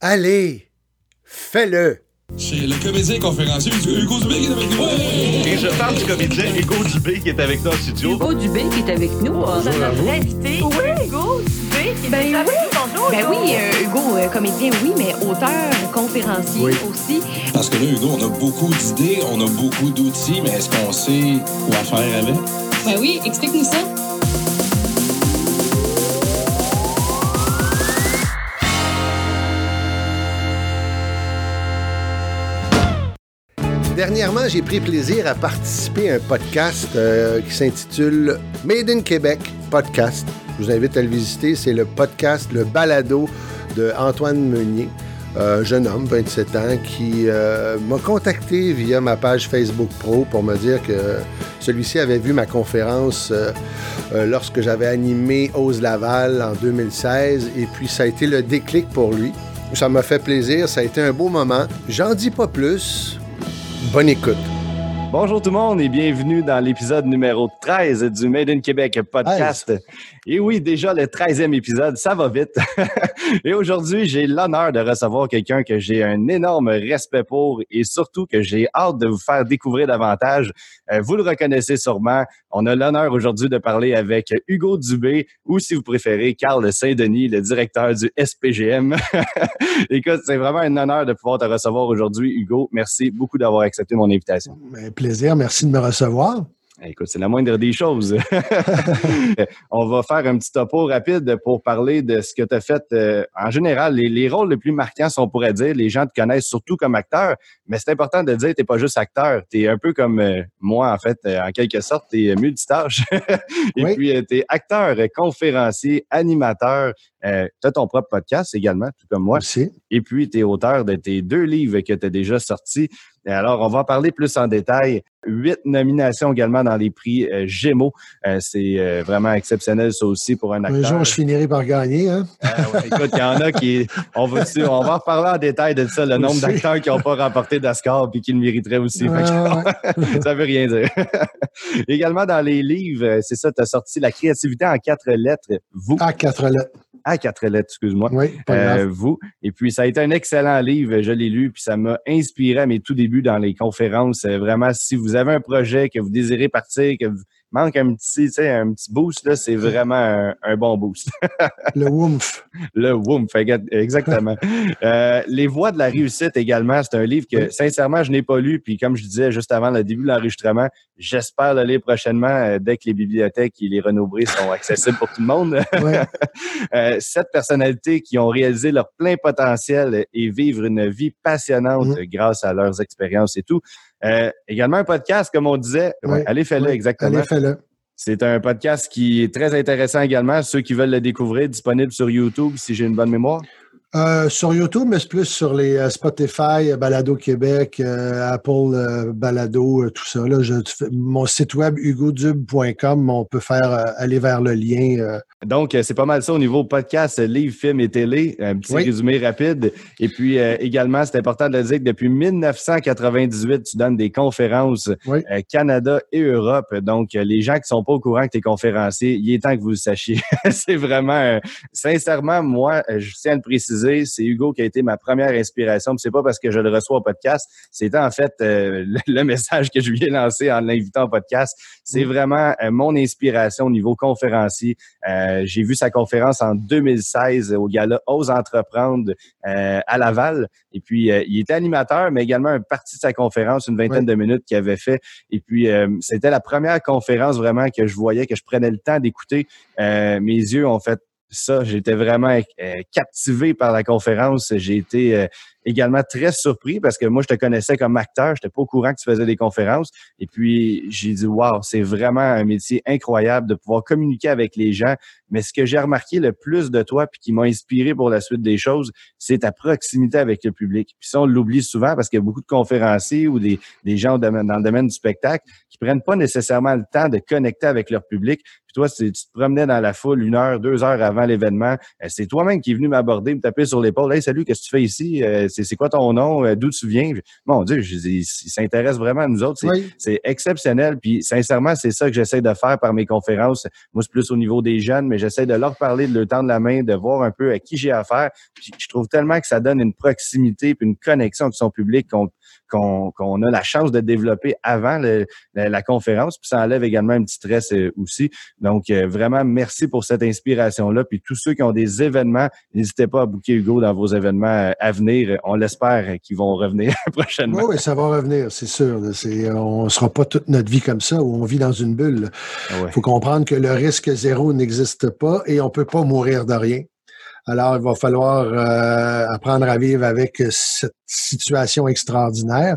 Allez, fais-le! C'est le comédien conférencier Hugo Dubé qui est avec nous. Et je parle du comédien Hugo Dubé qui est avec nous en studio. Hugo Dubé qui est avec nous. Bonjour notre invité. Oui, Hugo Dubé qui est Ben avec oui. nous. Bonjour. Ben oui, euh, Hugo, euh, comédien, oui, mais auteur, conférencier Oui. aussi. Parce que là, Hugo, on a beaucoup d'idées, on a beaucoup d'outils, mais est-ce qu'on sait quoi faire avec? Ben oui, explique-nous ça. Dernièrement, j'ai pris plaisir à participer à un podcast euh, qui s'intitule Made in Québec Podcast. Je vous invite à le visiter. C'est le podcast, le balado de Antoine Meunier, un jeune homme, 27 ans, qui euh, m'a contacté via ma page Facebook Pro pour me dire que celui-ci avait vu ma conférence euh, euh, lorsque j'avais animé Ose Laval en 2016. Et puis, ça a été le déclic pour lui. Ça m'a fait plaisir. Ça a été un beau moment. J'en dis pas plus. Bonne écoute. Bonjour tout le monde et bienvenue dans l'épisode numéro 13 du Made in Québec podcast. Et oui, déjà le 13e épisode, ça va vite. et aujourd'hui, j'ai l'honneur de recevoir quelqu'un que j'ai un énorme respect pour et surtout que j'ai hâte de vous faire découvrir davantage. Euh, vous le reconnaissez sûrement. On a l'honneur aujourd'hui de parler avec Hugo Dubé ou si vous préférez, Carl Saint-Denis, le directeur du SPGM. Écoute, c'est vraiment un honneur de pouvoir te recevoir aujourd'hui, Hugo. Merci beaucoup d'avoir accepté mon invitation. Ben, plaisir, merci de me recevoir. Écoute, c'est la moindre des choses. On va faire un petit topo rapide pour parler de ce que tu as fait. euh, en général, les, les rôles les plus marquants, si on pourrait dire, les gens te connaissent surtout comme acteur, mais c'est important de dire que tu pas juste acteur. Tu es un peu comme euh, moi, en fait, euh, en quelque sorte, tu es multitâche. Et Oui. puis, tu es acteur, conférencier, animateur. Tu as ton propre podcast également, tout comme moi. Aussi. Et puis, tu es auteur de tes deux livres que tu as déjà sortis. Et alors, on va en parler plus en détail. Huit nominations également dans les prix euh, Gémeaux. Euh, c'est euh, vraiment exceptionnel, ça aussi, pour un acteur. Un jour, je finirai par gagner. Hein? Ah ouais, écoute, il y en a qui. On va, on va en reparler en détail de ça, le nombre d'acteurs qui n'ont pas remporté d'Oscar et qui le mériteraient aussi. Ouais, ouais. ça veut rien dire. Également, dans les livres, c'est ça, tu as sorti La créativité en quatre lettres. Vous, À quatre lettres. À quatre lettres, excuse-moi. Oui, Euh, vous. Et puis, ça a été un excellent livre. Je l'ai lu, puis ça m'a inspiré à mes tout débuts dans les conférences. Euh, vraiment, si vous avez un projet que vous désirez partir, que vous manque un petit, tu sais, un petit boost, là, c'est vraiment un, un bon boost. Le Woomph. Le Woom, fait que- exactement. Euh, Les voies de la réussite également, c'est un livre que, sincèrement, je n'ai pas lu. Puis, comme je disais juste avant le début de l'enregistrement, j'espère le lire prochainement euh, dès que les bibliothèques et les renobrés sont accessibles pour tout le monde. Ouais. Euh, sept personnalités qui ont réalisé leur plein potentiel et vivre une vie passionnante Mhm. grâce à leurs expériences et tout. Euh, également un podcast, comme on disait. Ouais, allez, fais-le, exactement. Allez, fais-le. C'est un podcast qui est très intéressant également. Ceux qui veulent le découvrir, disponible sur YouTube, si j'ai une bonne mémoire. Euh, sur YouTube, mais c'est plus sur les euh, Spotify, euh, Balado Québec, euh, Apple euh, Balado, tout ça. Là, je, mon site web hugodube.com, on peut faire aller vers le lien. Donc, c'est pas mal ça au niveau podcast, euh, livre, film et télé. Un petit Oui. résumé rapide. Et puis, également, c'est important de le dire que depuis 1998, tu donnes des conférences Oui. Canada et Europe. Donc, les gens qui sont pas au courant que tu es conférencier, il est temps que vous le sachiez. c'est vraiment, sincèrement, moi, je tiens à le préciser, c'est Hugo qui a été ma première inspiration. C'est pas parce que je le reçois au podcast, c'était en fait euh, le, le message que je lui ai lancé en l'invitant au podcast. C'est Mm. vraiment euh, mon inspiration au niveau conférencier. Euh, j'ai vu sa conférence en 2016 au gala Ose entreprendre à Laval. Et puis, il était animateur, mais également un partie de sa conférence, une vingtaine de minutes qu'il avait fait. Et puis, c'était la première conférence vraiment que je voyais, que je prenais le temps d'écouter. Mes yeux ont fait ça. J'étais vraiment euh, captivé par la conférence. J'ai été euh, également très surpris parce que moi, je te connaissais comme acteur. Je n'étais pas au courant que tu faisais des conférences. Et puis, j'ai dit, wow, c'est vraiment un métier incroyable de pouvoir communiquer avec les gens. Mais ce que j'ai remarqué le plus de toi puis qui m'a inspiré pour la suite des choses, c'est ta proximité avec le public. Puis ça, on l'oublie souvent parce qu'il y a beaucoup de conférenciers ou des, des gens dans le domaine du spectacle qui prennent pas nécessairement le temps de connecter avec leur public. Toi, tu te promenais dans la foule une heure, deux heures avant l'événement. Euh, C'est toi-même qui es venu m'aborder, me taper sur l'épaule. Hey, salut, qu'est-ce que tu fais ici? Euh, c'est quoi ton nom, euh, d'où tu viens? Mon Dieu, ils s'intéressent vraiment à nous autres. C'est exceptionnel. Puis sincèrement, c'est ça que j'essaie de faire par mes conférences. Moi, c'est plus au niveau des jeunes, mais j'essaie de leur parler, de leur tendre la main, de voir un peu à qui j'ai affaire. Puis je trouve tellement que ça donne une proximité puis une connexion avec son public qu'on qu'on a la chance de développer avant la, conférence. Puis ça enlève également un petit stress euh, aussi. Donc, euh, vraiment, merci pour cette inspiration-là. Puis tous ceux qui ont des événements, n'hésitez pas à booker Hugo dans vos événements euh, à venir. On l'espère qu'ils vont revenir prochainement. Oui, ça va revenir, c'est sûr. on ne sera pas toute notre vie comme ça où on vit dans une bulle. Il ah faut comprendre que le risque zéro n'existe pas et on ne peut pas mourir de rien. Alors, il va falloir euh, apprendre à vivre avec cette situation extraordinaire.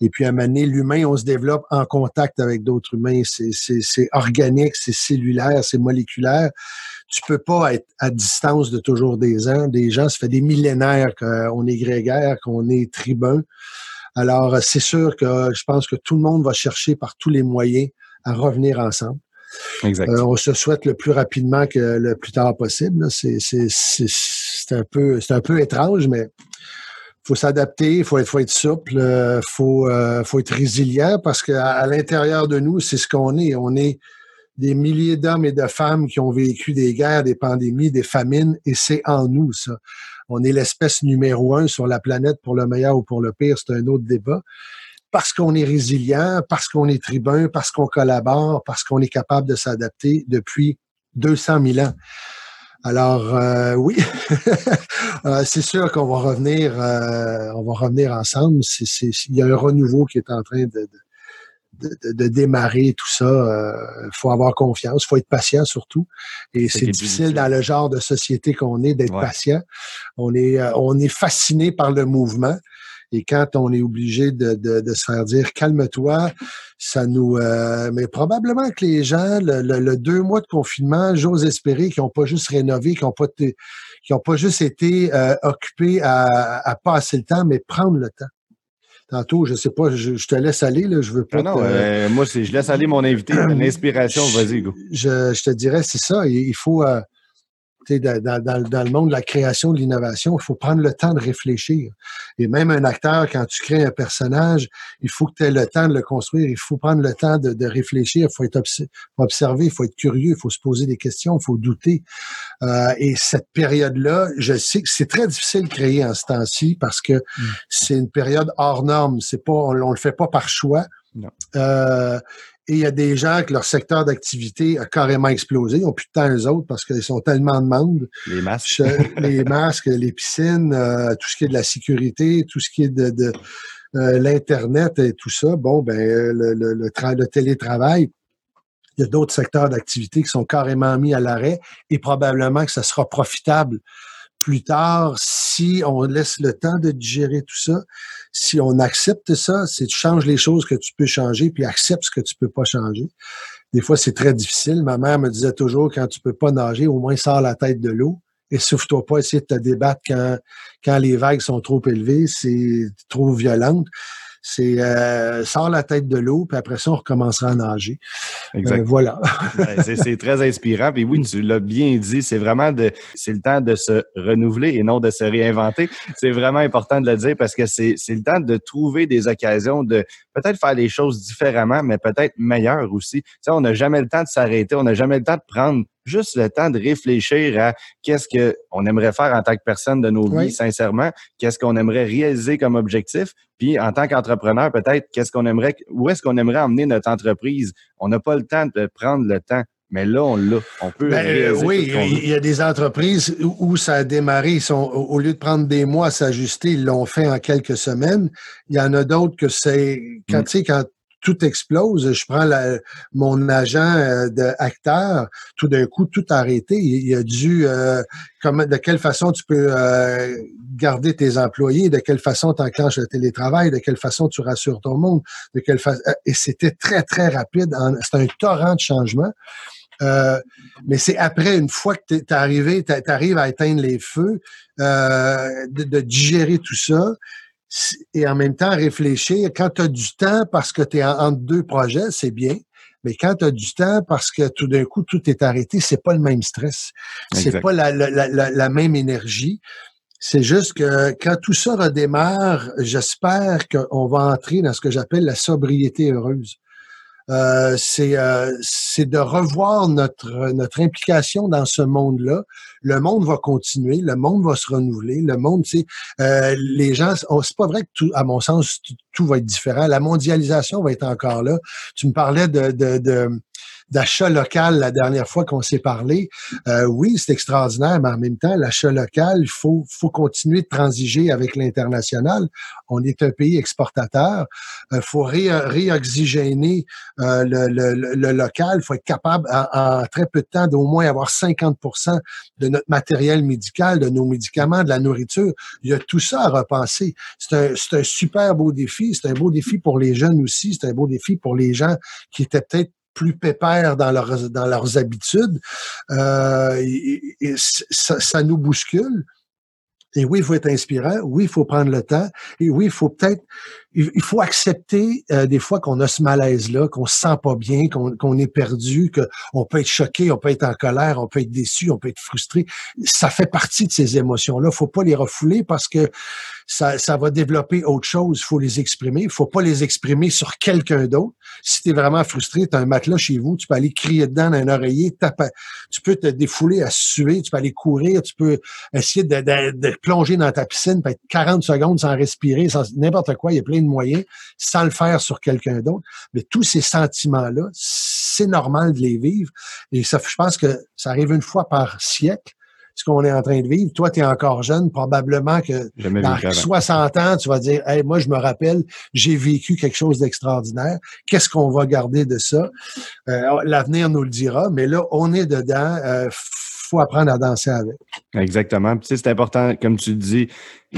Et puis, à donné, l'humain, on se développe en contact avec d'autres humains. C'est organique, c'est cellulaire, c'est moléculaire. Tu peux pas être à distance de toujours des gens. Des gens, ça fait des millénaires qu'on est grégaire, qu'on est tribun. Alors, c'est sûr que je pense que tout le monde va chercher par tous les moyens à revenir ensemble. Euh, on se souhaite le plus rapidement que le plus tard possible. C'est un peu un peu étrange, mais faut s'adapter, il faut être, faut être souple, euh, faut, euh, faut être résilient parce qu'à à, l'intérieur de nous, c'est ce qu'on est. On est des milliers d'hommes et de femmes qui ont vécu des guerres, des pandémies, des famines, et c'est en nous, ça. On est l'espèce numéro un sur la planète pour le meilleur ou pour le pire, c'est un autre débat parce qu'on est résilient, parce qu'on est tribun, parce qu'on collabore, parce qu'on est capable de s'adapter depuis 200 000 ans. Alors euh, oui, euh, c'est sûr qu'on va revenir, euh, on va revenir ensemble. il y a un renouveau qui est en train de, de, démarrer tout ça. Il faut avoir confiance, il faut être patient surtout. Et c'est difficile dans le genre de société qu'on est d'être patient. On est, on est fasciné par le mouvement. Et quand on est obligé de, se faire dire calme-toi, ça nous. Euh, mais probablement que les gens, le, deux mois de confinement, j'ose espérer qu'ils n'ont pas juste rénové, qu'ils n'ont pas, ont pas juste été euh, occupés à, à passer le temps, mais prendre le temps tantôt, je sais pas, je, te laisse aller, là, je veux pas. Non, euh, moi, je laisse aller mon invité. L'inspiration, vas-y, go. Je, te dirais, c'est ça. Il, faut, dans, dans, le monde de la création, de l'innovation, il faut prendre le temps de réfléchir. Et même un acteur, quand tu crées un personnage, il faut que tu aies le temps de le construire, il faut prendre le temps de, de réfléchir, il faut être observé, il faut être curieux, il faut se poser des questions, il faut douter. Euh, et cette période-là, je sais que c'est très difficile de créer en ce temps-ci parce que mm. c'est une période hors norme. C'est pas, on, on le fait pas par choix. Non. Euh, et il y a des gens que leur secteur d'activité a carrément explosé. Ils n'ont plus de temps eux autres parce qu'ils sont tellement de monde. Les masques. les masques, les piscines, euh, tout ce qui est de la sécurité, tout ce qui est de, de euh, l'Internet et tout ça. Bon, ben, le, le, le, télétravail, il y a d'autres secteurs d'activité qui sont carrément mis à l'arrêt et probablement que ça sera profitable plus tard, si on laisse le temps de digérer tout ça, si on accepte ça, c'est tu changes les choses que tu peux changer, puis accepte ce que tu peux pas changer. Des fois, c'est très difficile. Ma mère me disait toujours, quand tu peux pas nager, au moins sors la tête de l'eau et souffle-toi pas essayer de te débattre quand, quand les vagues sont trop élevées, c'est trop violente c'est euh, sort la tête de l'eau, puis après ça, on recommencera à nager. Euh, exact. voilà. c'est très inspirant. Puis oui, tu l'as bien dit, c'est vraiment de c'est le temps de se renouveler et non de se réinventer. C'est vraiment important de le dire parce que c'est le temps de trouver des occasions de peut-être faire les choses différemment, mais peut-être meilleures aussi. Tu sais, on n'a jamais le temps de s'arrêter, on n'a jamais le temps de prendre juste le temps de réfléchir à qu'est-ce qu'on aimerait faire en tant que personne de nos vies, sincèrement, qu'est-ce qu'on aimerait réaliser comme objectif, puis en tant qu'entrepreneur, peut-être qu'est-ce qu'on aimerait, où est-ce qu'on aimerait emmener notre entreprise? On n'a pas le temps de prendre le temps. Mais là, on l'a. On peut. Ben, oui, il y a des entreprises où ça a démarré. Ils sont, au lieu de prendre des mois à s'ajuster, ils l'ont fait en quelques semaines. Il y en a d'autres que c'est quand mm. tu sais quand tout explose. Je prends mon agent euh, d'acteur, tout d'un coup, tout arrêté. Il, a dû, euh, de quelle façon tu peux euh, garder tes employés, de quelle façon tu enclenches le télétravail, de quelle façon tu rassures ton monde, de quelle façon. Et c'était très, très rapide. C'est un torrent de changement. mais c'est après, une fois que tu arrivé, tu arrives à éteindre les feux, de, de, digérer tout ça, et en même temps réfléchir. Quand tu as du temps parce que tu es entre deux projets, c'est bien. Mais quand tu as du temps parce que tout d'un coup, tout est arrêté, c'est pas le même stress. C'est pas la, la, la, la, même énergie. C'est juste que quand tout ça redémarre, j'espère qu'on va entrer dans ce que j'appelle la sobriété heureuse. Euh, c'est euh, c'est de revoir notre notre implication dans ce monde-là. Le monde va continuer, le monde va se renouveler, le monde, c'est euh, les gens, oh, c'est pas vrai que tout, à mon sens, tout, va être différent. La mondialisation va être encore là. Tu me parlais de, de, de d'achat local la dernière fois qu'on s'est parlé. Euh, oui, c'est extraordinaire, mais en même temps, l'achat local, il faut, faut continuer de transiger avec l'international. On est un pays exportateur. Il euh, faut ré réoxygéner euh, le, le, le, local. Il faut être capable, en, très peu de temps, d'au moins avoir 50% de notre matériel médical, de nos médicaments, de la nourriture. Il y a tout ça à repenser. C'est un, un super beau défi. C'est un beau défi pour les jeunes aussi. C'est un beau défi pour les gens qui étaient peut-être plus pépères dans leurs, dans leurs habitudes. Euh, ça, ça, nous bouscule. Et oui, il faut être inspirant. Oui, il faut prendre le temps. Et oui, il faut peut-être il faut accepter euh, des fois qu'on a ce malaise-là, qu'on se sent pas bien, qu'on est perdu, qu'on peut être choqué, on peut être en colère, on peut être déçu, on peut être frustré. Ça fait partie de ces émotions-là. faut pas les refouler parce que ça, ça va développer autre chose. Faut les exprimer. Faut pas les exprimer sur quelqu'un d'autre. Si tu es vraiment frustré, tu as un matelas chez vous, tu peux aller crier dedans dans un oreiller, tu peux te défouler à suer, tu peux aller courir, tu peux essayer de, de, plonger dans ta piscine, peut être 40 secondes sans respirer, sans n'importe quoi. Il y a plein moyens sans le faire sur quelqu'un d'autre. Mais tous ces sentiments-là, c'est normal de les vivre. Et ça, je pense que ça arrive une fois par siècle ce qu'on est en train de vivre. Toi, tu es encore jeune, probablement que dans 60 ans, tu vas dire hey, moi, je me rappelle, j'ai vécu quelque chose d'extraordinaire. Qu'est-ce qu'on va garder de ça? Euh, l'avenir nous le dira, mais là, on est dedans. Euh, faut apprendre à danser avec. Exactement. Tu sais, c'est important, comme tu dis,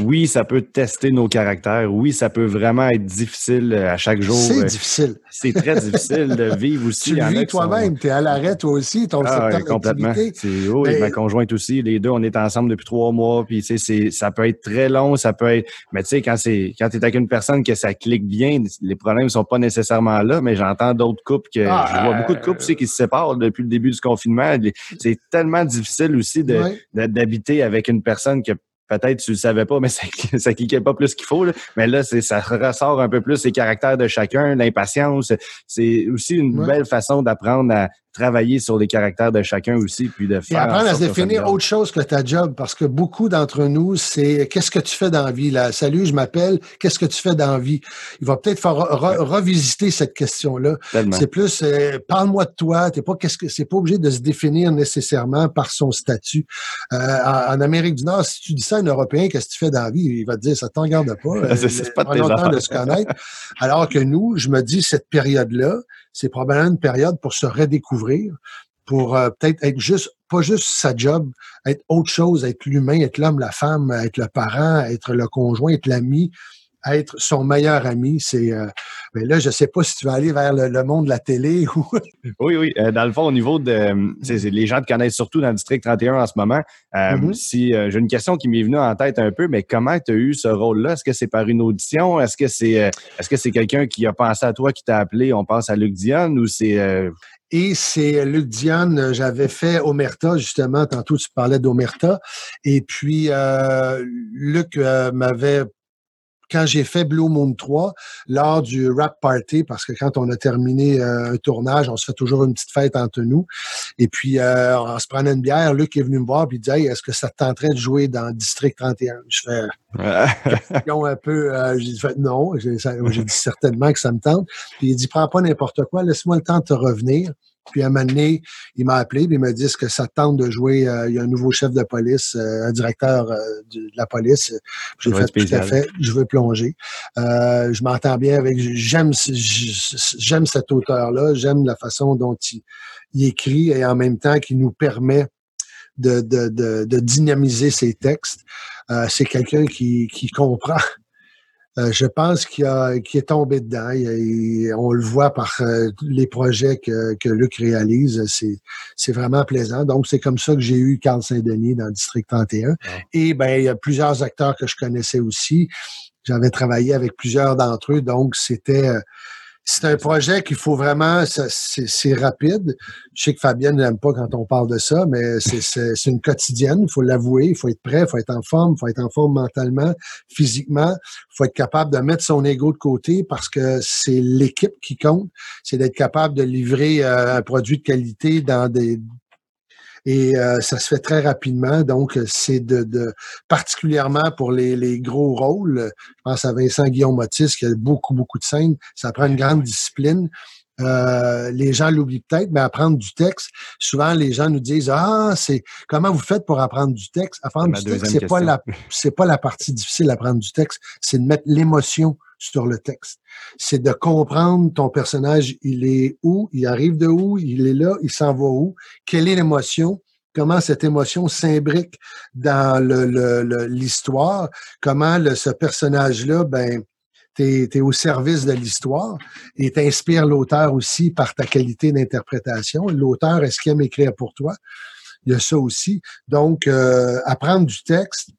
oui, ça peut tester nos caractères. Oui, ça peut vraiment être difficile euh, à chaque jour. C'est euh, difficile. C'est très difficile de vivre aussi. Tu le vis toi-même. Tu es à l'arrêt, toi aussi, ton ah, secteur complètement. C'est, oh, ma conjointe aussi. Les deux, on est ensemble depuis trois mois. Puis, tu sais, ça peut être très long. Ça peut être... Mais tu sais, quand c'est quand tu es avec une personne que ça clique bien, les problèmes sont pas nécessairement là. Mais j'entends d'autres couples que... Ah, je vois beaucoup de couples aussi qui se séparent depuis le début du confinement. C'est tellement difficile aussi de, d'habiter avec une personne que peut-être tu le savais pas, mais ça, ça cliquait pas plus qu'il faut. Là. Mais là, c'est, ça ressort un peu plus les caractères de chacun, l'impatience. C'est aussi une belle façon d'apprendre à travailler sur les caractères de chacun aussi, puis de faire. Et apprendre à se définir autre chose que ta job, parce que beaucoup d'entre nous, c'est qu'est-ce que tu fais dans la vie? Là? Salut, je m'appelle, qu'est-ce que tu fais dans la vie? Il va peut-être faire revisiter cette question-là. C'est plus euh, parle-moi de toi, t'es pas qu'est-ce que c'est pas obligé de se définir nécessairement par son statut. Euh, en, Amérique du Nord, si tu dis ça à un Européen, qu'est-ce que tu fais dans la vie? Il va te dire ça t'en garde pas. c'est pas de de se connaître. Alors que nous, je me dis cette période-là, c'est probablement une période pour se redécouvrir, pour euh, peut-être être juste, pas juste sa job, être autre chose, être l'humain, être l'homme, la femme, être le parent, être le conjoint, être l'ami, être son meilleur ami. C'est, euh, mais là, je sais pas si tu vas aller vers le, monde de la télé ou. oui, oui. Euh, dans le fond, au niveau de, les gens te connaissent surtout dans le district 31 en ce moment. Mm-hmm. Si j'ai une question qui m'est venue en tête un peu, mais comment tu as eu ce rôle-là? Est-ce que c'est par une audition? Est-ce que c'est, est-ce que c'est quelqu'un qui a pensé à toi, qui t'a appelé On pense à Luc Dion ou c'est et c'est Luc Diane, j'avais fait Omerta, justement, tantôt tu parlais d'Omerta. Et puis, euh, Luc euh, m'avait quand j'ai fait Blue Moon 3, lors du rap party, parce que quand on a terminé euh, un tournage, on se fait toujours une petite fête entre nous. Et puis, euh, on se prenait une bière. Luc est venu me voir et il dit Hey, est-ce que ça te tenterait de jouer dans District 31 Je fais question un peu. Euh, j'ai dit non. J'ai dit certainement que ça me tente. Puis il dit Prends pas n'importe quoi, laisse-moi le temps de te revenir. Puis à un moment donné, il m'a appelé, il m'a dit que ça tente de jouer euh, Il y a un nouveau chef de police, euh, un directeur euh, de, la police. J'ai fait tout à fait. Je veux plonger. je m'entends bien avec. J'aime j'aime cet auteur-là. J'aime la façon dont il, écrit et en même temps qu'il nous permet de, de, de, dynamiser ses textes. C'est quelqu'un qui, qui comprend euh, je pense qu'il est tombé dedans. on le voit par euh, les projets que, que Luc réalise. C'est, vraiment plaisant. Donc, c'est comme ça que j'ai eu Carl Saint-Denis dans le District 31. Et ben, il y a plusieurs acteurs que je connaissais aussi. J'avais travaillé avec plusieurs d'entre eux. Donc, c'était c'est un projet qu'il faut vraiment, c'est rapide. Je sais que Fabienne n'aime pas quand on parle de ça, mais c'est une quotidienne, il faut l'avouer, il faut être prêt, il faut être en forme, il faut être en forme mentalement, physiquement, il faut être capable de mettre son ego de côté parce que c'est l'équipe qui compte, c'est d'être capable de livrer euh, un produit de qualité dans des et euh, ça se fait très rapidement. Donc, c'est de, particulièrement pour les, les, gros rôles. Je pense à Vincent Guillaume Motis qui a beaucoup, beaucoup de scènes. Ça prend une grande discipline. Euh, les gens l'oublient peut-être, mais apprendre du texte, souvent les gens nous disent Ah, c'est comment vous faites pour apprendre du texte? Apprendre du texte, c'est pas la c'est pas la partie difficile d'apprendre du texte, c'est de mettre l'émotion sur le texte. C'est de comprendre ton personnage, il est où, il arrive de où, il est là, il s'en va où, quelle est l'émotion, comment cette émotion s'imbrique dans l'histoire, le, comment le, ce personnage-là, ben, tu es, au service de l'histoire et t'inspires l'auteur aussi par ta qualité d'interprétation. L'auteur, est-ce qu'il aime écrire pour toi? Il y a ça aussi. Donc, euh, apprendre du texte,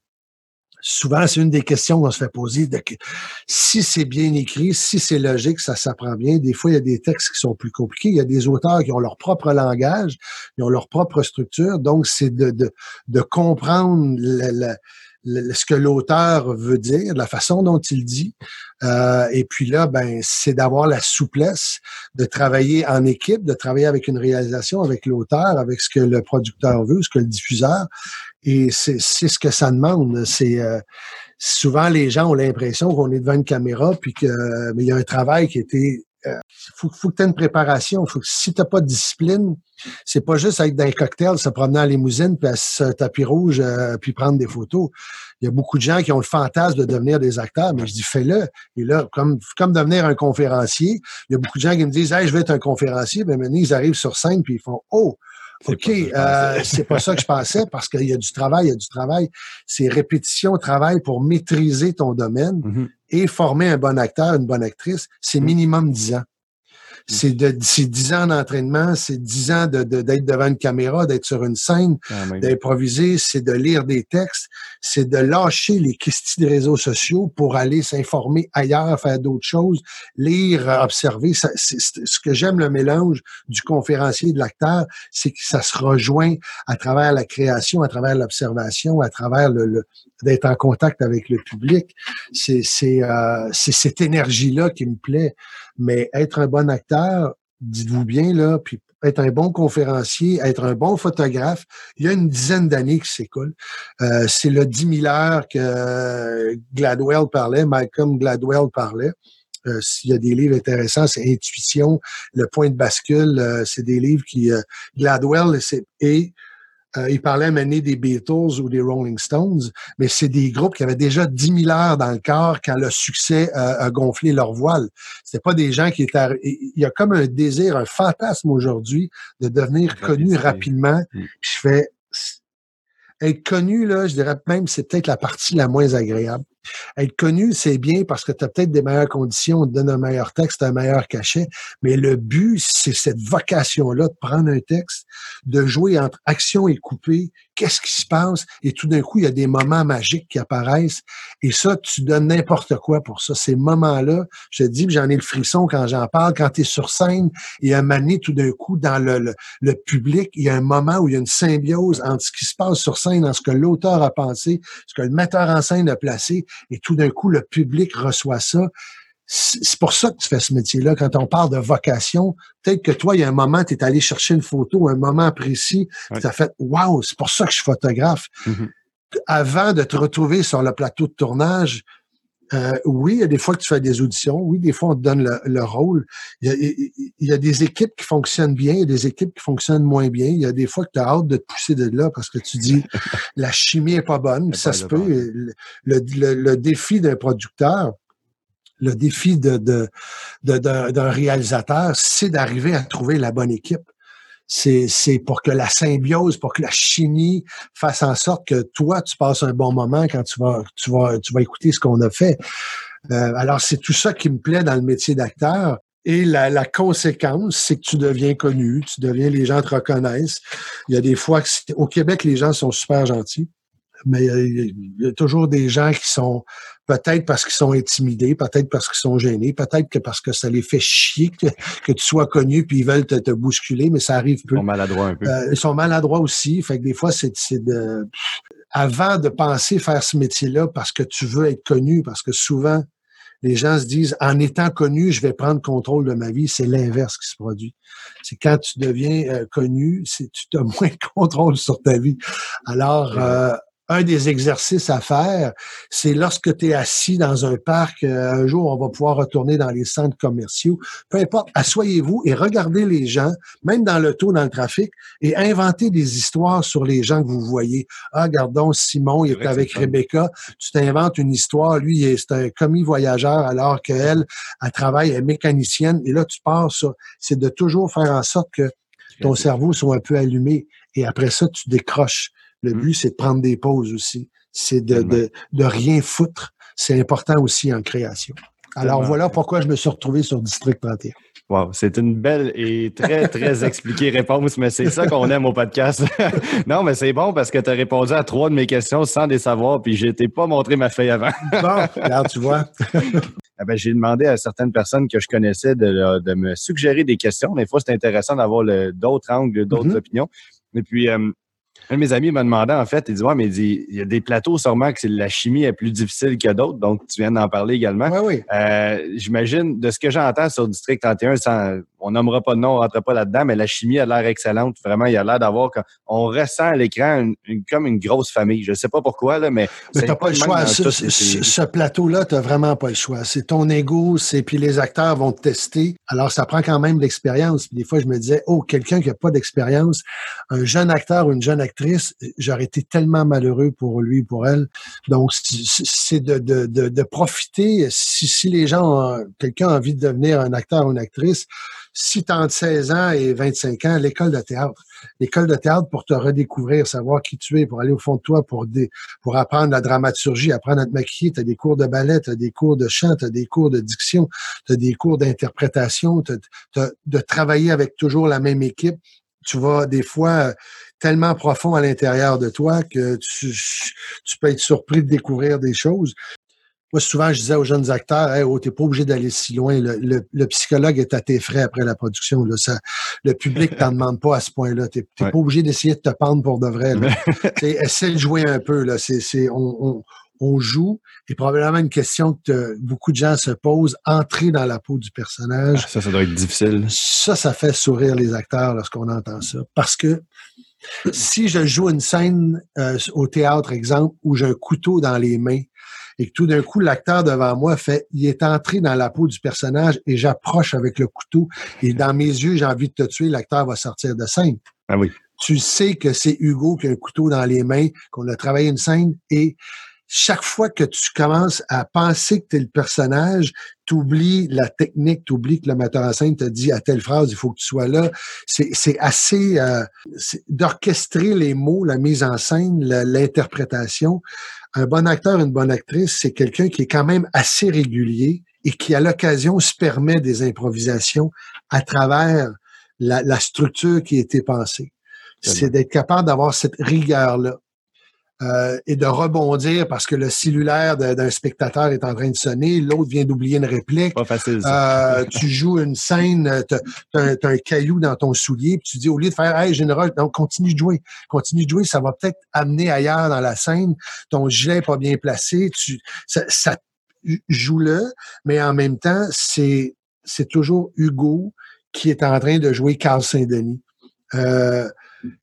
souvent, c'est une des questions qu'on se fait poser. Si c'est bien écrit, si c'est logique, ça s'apprend bien. Des fois, il y a des textes qui sont plus compliqués. Il y a des auteurs qui ont leur propre langage, ils ont leur propre structure. Donc, c'est de, de, de comprendre la, ce que l'auteur veut dire, la façon dont il dit. Euh, et puis là, ben, c'est d'avoir la souplesse de travailler en équipe, de travailler avec une réalisation, avec l'auteur, avec ce que le producteur veut, ce que le diffuseur. Et c'est ce que ça demande. C'est euh, souvent les gens ont l'impression qu'on est devant une caméra, puis que mais il y a un travail qui était il euh, faut, faut que tu aies une préparation. Faut que, si tu n'as pas de discipline, c'est pas juste avec des cocktails, se promener en limousine, puis à tapis rouge, euh, puis prendre des photos. Il y a beaucoup de gens qui ont le fantasme de devenir des acteurs, mais je dis fais-le. Et là, comme, comme devenir un conférencier, il y a beaucoup de gens qui me disent Hey, je vais être un conférencier, ben maintenant, ils arrivent sur scène puis ils font Oh, OK, euh, c'est pas ça que je pensais parce qu'il y a du travail, il y a du travail. C'est répétition, travail pour maîtriser ton domaine mm-hmm. et former un bon acteur, une bonne actrice. C'est mm-hmm. minimum 10 ans. C'est de c'est dix ans d'entraînement, c'est dix ans de, d'être devant une caméra, d'être sur une scène, ah, d'improviser, c'est de lire des textes, c'est de lâcher les questions des réseaux sociaux pour aller s'informer ailleurs, faire d'autres choses, lire, observer. c'est, ce que j'aime le mélange du conférencier et de l'acteur, c'est que ça se rejoint à travers la création, à travers l'observation, à travers le, d'être en contact avec le public. C'est, c'est, euh, c'est cette énergie-là qui me plaît. Mais être un bon acteur, dites-vous bien, là, puis être un bon conférencier, être un bon photographe, il y a une dizaine d'années qui s'écoule. Euh, c'est le 10 000 heures que Gladwell parlait, Malcolm Gladwell parlait. Euh, s'il y a des livres intéressants, c'est Intuition, Le point de bascule, euh, c'est des livres qui... Gladwell et euh, il parlait mener des Beatles ou des Rolling Stones, mais c'est des groupes qui avaient déjà 10 000 heures dans le corps quand le succès euh, a gonflé leur voile. C'était pas des gens qui étaient... Il y a comme un désir, un fantasme aujourd'hui de devenir connu rapidement. Mm. Je fais... Être connu, là, je dirais même, c'est peut-être la partie la moins agréable. Être connu, c'est bien parce que tu as peut-être des meilleures conditions, on te donne un meilleur texte, un meilleur cachet, mais le but, c'est cette vocation-là de prendre un texte, de jouer entre action et coupé, qu'est-ce qui se passe, et tout d'un coup, il y a des moments magiques qui apparaissent, et ça, tu donnes n'importe quoi pour ça. Ces moments-là, je te dis que j'en ai le frisson quand j'en parle, quand tu es sur scène, et moment tout d'un coup, dans le, le, public, il y a un moment où il y a une symbiose entre ce qui se passe sur scène, dans ce que l'auteur a pensé, ce que le metteur en scène a placé, et tout d'un coup, le public reçoit ça. C'est pour ça que tu fais ce métier-là. Quand on parle de vocation, peut-être que toi, il y a un moment, tu es allé chercher une photo, un moment précis, tu as fait Wow, c'est pour ça que je suis photographe. Mm-hmm. Avant de te retrouver sur le plateau de tournage, euh, oui, il y a des fois que tu fais des auditions. Oui, des fois, on te donne le, rôle. Il y, a, des équipes qui fonctionnent bien, il y a des équipes qui fonctionnent moins bien. Il y a des fois que tu as hâte de te pousser de là parce que tu dis la chimie est pas bonne. Ça se peut. Le, défi d'un producteur, le défi de, d'un réalisateur, c'est d'arriver à trouver la bonne équipe c'est pour que la symbiose, pour que la chimie fasse en sorte que toi, tu passes un bon moment quand tu vas, tu vas, tu vas écouter ce qu'on a fait. Euh, alors, c'est tout ça qui me plaît dans le métier d'acteur. Et la, la conséquence, c'est que tu deviens connu, tu deviens, les gens te reconnaissent. Il y a des fois que, au Québec, les gens sont super gentils. Mais il y a toujours des gens qui sont peut-être parce qu'ils sont intimidés, peut-être parce qu'ils sont gênés, peut-être que parce que ça les fait chier que, que tu sois connu puis ils veulent te, te, bousculer, mais ça arrive peu. Ils sont maladroits un peu. Euh, ils sont maladroits aussi. Fait que des fois, c'est de avant de penser faire ce métier-là parce que tu veux être connu, parce que souvent les gens se disent en étant connu, je vais prendre contrôle de ma vie. C'est l'inverse qui se produit. C'est quand tu deviens euh, connu, c'est tu as moins de contrôle sur ta vie. Alors, euh, un des exercices à faire, c'est lorsque tu es assis dans un parc, euh, un jour on va pouvoir retourner dans les centres commerciaux, peu importe, asseyez-vous et regardez les gens, même dans le taux, dans le trafic, et inventez des histoires sur les gens que vous voyez. Ah, gardons Simon, il est avec Rebecca, tu t'inventes une histoire, lui, c'est un commis voyageur alors qu'elle, elle travaille, elle est mécanicienne, et là tu pars ça. C'est de toujours faire en sorte que ton cerveau soit un peu allumé, et après ça, tu décroches. Le mmh. but, c'est de prendre des pauses aussi. C'est de, de, de, rien foutre. C'est important aussi en création. Alors voilà pourquoi je me suis retrouvé sur District 31. Wow, c'est une belle et très, très expliquée réponse, mais c'est ça qu'on aime au podcast. non, mais c'est bon parce que tu as répondu à trois de mes questions sans les savoir, puis je t'ai pas montré ma feuille avant. bon, alors tu vois. Ah ben, j'ai demandé à certaines personnes que je connaissais de, de me suggérer des questions. Des fois, c'est intéressant d'avoir d'autres angles, d'autres mm-hmm. opinions. Et puis, euh, un de mes amis m'a demandé, en fait, il dit, ouais, mais il, y a des plateaux sûrement que la chimie est plus difficile que d'autres, donc tu viens d'en parler également. Oui, oui. Euh, J'imagine, de ce que j'entends sur District 31, sans, on nommera pas de nom, on rentre pas là-dedans, mais la chimie a l'air excellente. Vraiment, il y a l'air d'avoir, on ressent à l'écran une, comme une grosse famille. Je sais pas pourquoi, là, mais. Mais t'as pas le choix. Ce, ce plateau-là, t'as vraiment pas le choix. C'est ton ego, c'est, puis les acteurs vont te tester. Alors, ça prend quand même de l'expérience. Des fois, je me disais, oh, quelqu'un qui a pas d'expérience, un jeune acteur ou une jeune actrice, j'aurais été tellement malheureux pour lui, pour elle. Donc, c'est de, de, de, de profiter. Si, si les gens, quelqu'un a envie de devenir un acteur ou une actrice, si tu as 16 ans et 25 ans, l'école de théâtre. L'école de théâtre pour te redécouvrir, savoir qui tu es, pour aller au fond de toi, pour, pour apprendre la dramaturgie, apprendre à te maquiller. Tu as des cours de ballet, tu as des cours de chant, tu as des cours de diction, tu as des cours d'interprétation, de travailler avec toujours la même équipe. Tu vas des fois tellement profond à l'intérieur de toi que tu peux être surpris de découvrir des choses. Moi, souvent, je disais aux jeunes acteurs, hey, oh, t'es pas obligé d'aller si loin. Le, psychologue est à tes frais après la production. Là. Ça, le public t'en demande pas à ce point-là. T'es pas obligé d'essayer de te pendre pour de vrai. essaie de jouer un peu. Là. C'est, c'est, on, on, joue. Et probablement une question que beaucoup de gens se posent, entrer dans la peau du personnage. Ah, ça, ça doit être difficile. Ça, ça fait sourire les acteurs lorsqu'on entend ça. Parce que si je joue une scène euh, au théâtre, exemple, où j'ai un couteau dans les mains, et que tout d'un coup, l'acteur devant moi fait, il est entré dans la peau du personnage et j'approche avec le couteau et dans mes yeux, j'ai envie de te tuer, l'acteur va sortir de scène. Ah oui. Tu sais que c'est Hugo qui a un couteau dans les mains, qu'on a travaillé une scène et chaque fois que tu commences à penser que tu es le personnage, tu oublies la technique, tu oublies que le metteur en scène te dit à telle phrase, il faut que tu sois là. C'est assez euh, d'orchestrer les mots, la mise en scène, l'interprétation un bon acteur, une bonne actrice, c'est quelqu'un qui est quand même assez régulier et qui, à l'occasion, se permet des improvisations à travers la, structure qui a été pensée. C'est d'être capable d'avoir cette rigueur-là. Euh, et de rebondir parce que le cellulaire d'un spectateur est en train de sonner, l'autre vient d'oublier une réplique. Pas facile. Euh, tu joues une scène, tu as, un caillou dans ton soulier, puis tu dis au lieu de faire Hey, général, donc continue de jouer. Continue de jouer, ça va peut-être amener ailleurs dans la scène. Ton gilet n'est pas bien placé, tu ça, ça joue-le, mais en même temps, c'est c'est toujours Hugo qui est en train de jouer Carl Saint-Denis. Euh,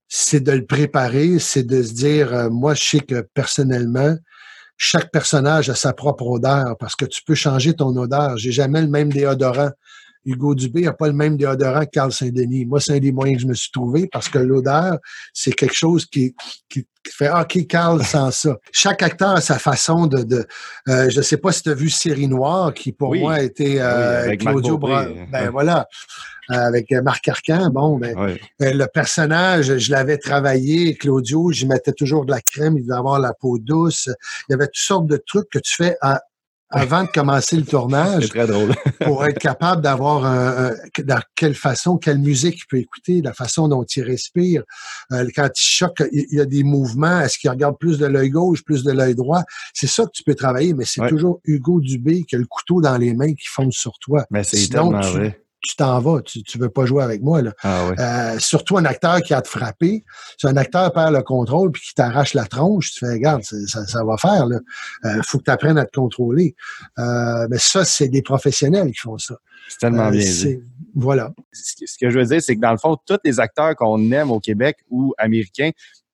c'est de le préparer, c'est de se dire, euh, moi, je sais que personnellement, chaque personnage a sa propre odeur parce que tu peux changer ton odeur. J'ai jamais le même déodorant. Hugo Dubé n'a pas le même déodorant que Carl Saint-Denis. Moi, c'est un des moyens que je me suis trouvé parce que l'odeur, c'est quelque chose qui, qui fait ah, OK, Carl sent ça. Chaque acteur a sa façon de. de euh, je ne sais pas si tu as vu Série Noire, qui pour moi a été euh, Claudio Ben voilà. Euh, avec Marc Arcan. Bon, ben, euh, le personnage, je l'avais travaillé, Claudio, j'y mettais toujours de la crème, il devait avoir la peau douce. Il y avait toutes sortes de trucs que tu fais à, avant de commencer le tournage. C'est très drôle. pour être capable d'avoir un, un- dans quelle façon, quelle musique il peut écouter, la façon dont il respire. Euh, quand il choque, il il y a des mouvements. Est-ce qu'il regarde plus de l'œil gauche, plus de l'œil droit? C'est ça que tu peux travailler, mais c'est Ouais. toujours Hugo Dubé qui a le couteau dans les mains qui fonce sur toi. Mais c'est tellement tu- vrai. Tu t'en vas, tu, tu veux pas jouer avec moi. Là. Ah. Euh, surtout un acteur qui a te frappé. Si un acteur perd le contrôle puis qui t'arrache la tronche, tu fais, regarde, ça, ça va faire. Il faut que tu apprennes à te contrôler. Euh, mais ça, c'est des professionnels qui font ça. C'est tellement Euh, bien dit. Voilà. ce que- ce que je veux dire, c'est que dans le fond, tous les acteurs qu'on aime au Québec ou américains,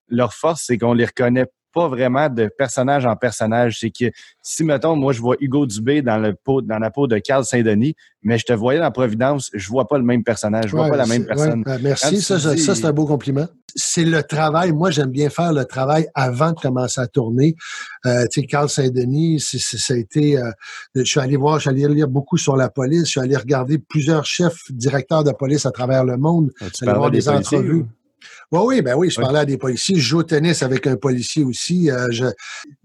leur force, c'est qu'on les reconnaît pas vraiment de personnage en personnage. C'est que si, mettons, moi, je vois Hugo Dubé dans, le pot, dans la peau de Carl Saint-Denis, mais je te voyais dans Providence, je vois pas le même personnage, je vois Ouais, pas la même personne. ouais, Quand merci, tu ça, ça, dis- ça, c'est un beau compliment. C'est le travail. Moi, j'aime bien faire le travail avant de commencer à tourner. Euh, tu sais, Carl Saint-Denis, ça a été. euh, je suis allé voir, je suis allé lire beaucoup sur la police. Je suis allé regarder plusieurs chefs, directeurs de police à travers le monde. Tu allez parlais voir des entrevues. ou- Oui, oui, ben oui, je parlais à des policiers. Je joue au tennis avec un policier aussi. Euh, je-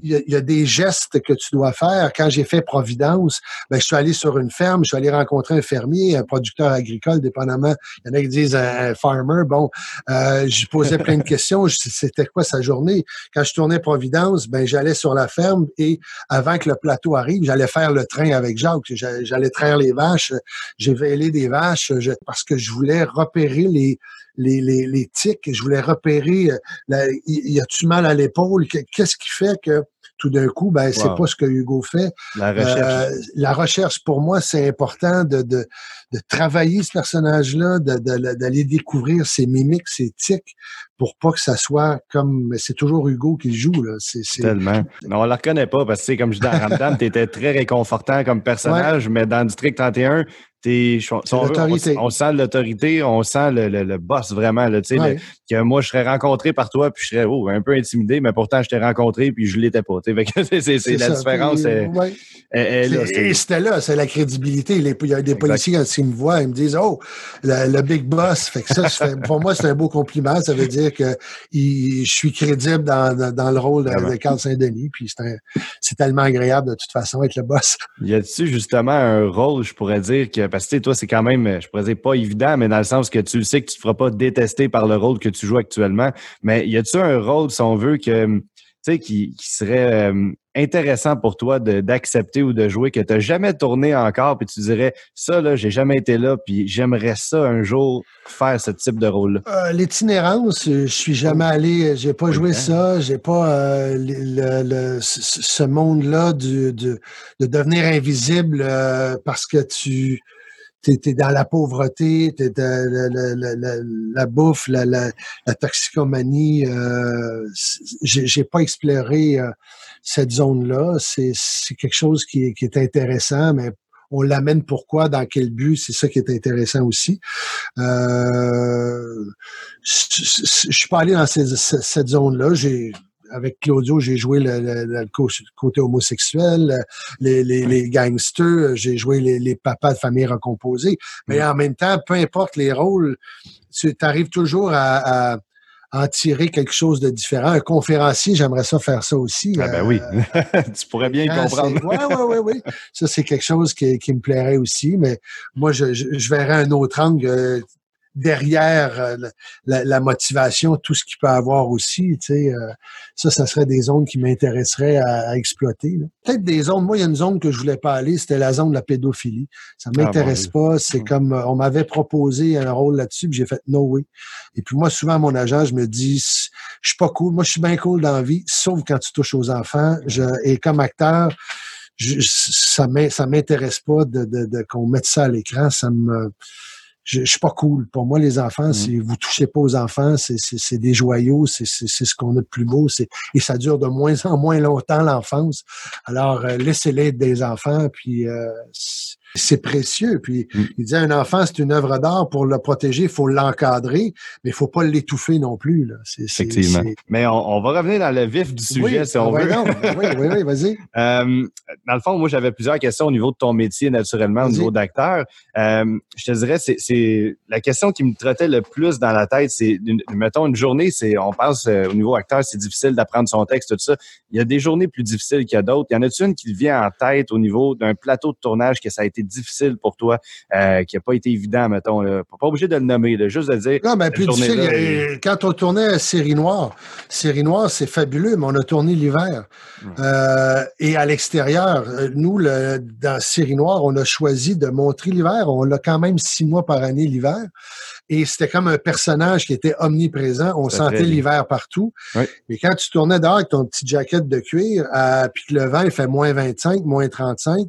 Il y, a- il y a des gestes que tu dois faire. Quand j'ai fait Providence, ben, je suis allé sur une ferme, je suis allé rencontrer un fermier, un producteur agricole, dépendamment. Il y en a qui disent un, un farmer. Bon, euh, je posais plein de questions. C'était quoi sa journée? Quand je tournais Providence, ben, j'allais sur la ferme et avant que le plateau arrive, j'allais faire le train avec Jacques. J'a- J'allais traire les vaches. J'ai vélé des vaches je- parce que je voulais repérer les, les, les, les tics. Je voulais repérer, euh, la- y, a-tu mal à l'épaule? Que- Qu'est-ce qui fait que tout d'un coup, ben, c'est Wow. pas ce que Hugo fait? La recherche. Euh, la recherche, pour moi, c'est important de, de, de travailler ce personnage-là, de- d'aller découvrir ses mimiques, ses tics, pour pas que ça soit comme... mais C'est toujours Hugo qui le joue. Là. Tellement. Non, on la reconnaît pas parce que, comme je dis dans Ramdam, tu étais très réconfortant comme personnage, mais dans District 31, t'es, si on, veut, sent l'autorité, on sent le, le, le boss vraiment. Là, Ouais. le- que moi, je serais rencontré par toi, puis je serais oh, un peu intimidé, mais pourtant, je t'ai rencontré, puis je l'étais pas. c'est, la ça. différence. Puis, est- ouais. Et c'était là, c'est la crédibilité. Les- Il y a des Exact. policiers, quand ils me voient, ils me disent Oh, le, le big boss. Fait que ça, pour moi, c'est un beau compliment. Ça veut dire que il- je suis crédible dans, dans, dans le rôle de, Vraiment. de Carl Saint-Denis. Puis c'est tellement agréable de toute façon être le boss. Y a-tu justement un rôle, je pourrais dire, que, parce que tu sais, toi, c'est quand même, je pourrais dire, pas évident, mais dans le sens que tu le sais que tu te feras pas détester par le rôle que tu joues actuellement. Mais y a-tu un rôle, si on veut, que, tu sais, qui, qui serait euh, intéressant pour toi d'accepter ou de jouer, que tu n'as jamais tourné encore, puis tu dirais, ça, là, j'ai jamais été là, puis j'aimerais ça un jour faire ce type de rôle-là? Euh, L'itinérance, euh, je suis jamais allé, j'ai pas Oui, joué hein? ça, j'ai pas euh, le, le- ce ce monde-là de, de devenir invisible euh, parce que tu es, dans la pauvreté, t'es dans la, la- la- la- bouffe, la, toxicomanie. Euh, j'ai pas exploré euh, cette zone-là. C'est quelque chose qui est, qui est intéressant, mais on l'amène pourquoi, dans quel but, c'est ça qui est intéressant aussi. Euh, je suis pas allé dans cette zone-là. J'ai avec Claudio, j'ai joué le, le- le co- côté homosexuel, les, les, les gangsters, j'ai joué les, les papas de famille recomposée. Mais en même temps, peu importe les rôles, tu arrives toujours à, à en tirer quelque chose de différent. Un conférencier, j'aimerais ça faire ça aussi. Ah ben Euh, oui, tu pourrais bien y comprendre. Oui, oui, oui, oui. Ça, c'est quelque chose qui, qui me plairait aussi, mais moi, je, je, je verrais un autre angle euh, derrière euh, la, la- motivation, tout ce qu'il peut avoir aussi. Tu sais, euh, ça, ça serait des zones qui m'intéresseraient à, à exploiter. Peut-être des zones. Moi, il y a une zone que je voulais pas aller, c'était la zone de la pédophilie. Ça m'intéresse pas. C'est comme euh, on m'avait proposé un rôle là-dessus, puis j'ai fait no way. Et puis moi, souvent, à mon agent, je me dis, je suis pas cool. Moi, je suis bien cool dans la vie, sauf quand tu touches aux enfants. Je, et comme acteur, je, ça m'intéresse pas de, de, de qu'on mette ça à l'écran. Ça me, je, je suis pas cool. Pour moi, les enfants, c'est vous touchez pas aux enfants, c'est c'est- c'est des joyaux, c'est c'est- c'est ce qu'on a de plus beau. C'est et ça dure de moins en moins longtemps l'enfance. Alors euh, laissez-les être des enfants, puis euh, c'est- précieux. Puis Mm. il disait un enfant, c'est une œuvre d'art. Pour le protéger, il faut l'encadrer, mais il faut pas l'étouffer non plus. Là. C'est, c'est- Effectivement. c'est- Mais on, on va revenir dans le vif du sujet, Oui, si on ouais, veut. non. oui, oui, oui, vas-y. Euh, dans le fond, moi, j'avais plusieurs questions au niveau de ton métier, naturellement, au niveau d'acteur. Euh, je te dirais, c'est, c'est la question qui me trottait le plus dans la tête, c'est, une- mettons, une journée, c'est, on pense euh, au niveau acteur, c'est difficile d'apprendre son texte, tout ça. Il y a des journées plus difficiles qu'il y a d'autres. Y en a-tu une qui vient en tête au niveau d'un plateau de tournage que ça a été difficile pour toi, euh, qui a pas été évident, mettons, là. Pas pas obligé de le nommer, là, juste de dire, Non, mais plus difficile. Quand on tournait Série Noire, Série Noire, c'est fabuleux, mais on a tourné l'hiver. Euh, et à l'extérieur, nous, le, dans Série Noire, on a choisi de montrer l'hiver. On l'a quand même six mois par année l'hiver. Et c'était comme un personnage qui était omniprésent. On sentait l'hiver partout. Oui. Mais quand tu tournais dehors avec ton petit jacket de cuir, euh, puis que le vent il fait moins 25, moins 35,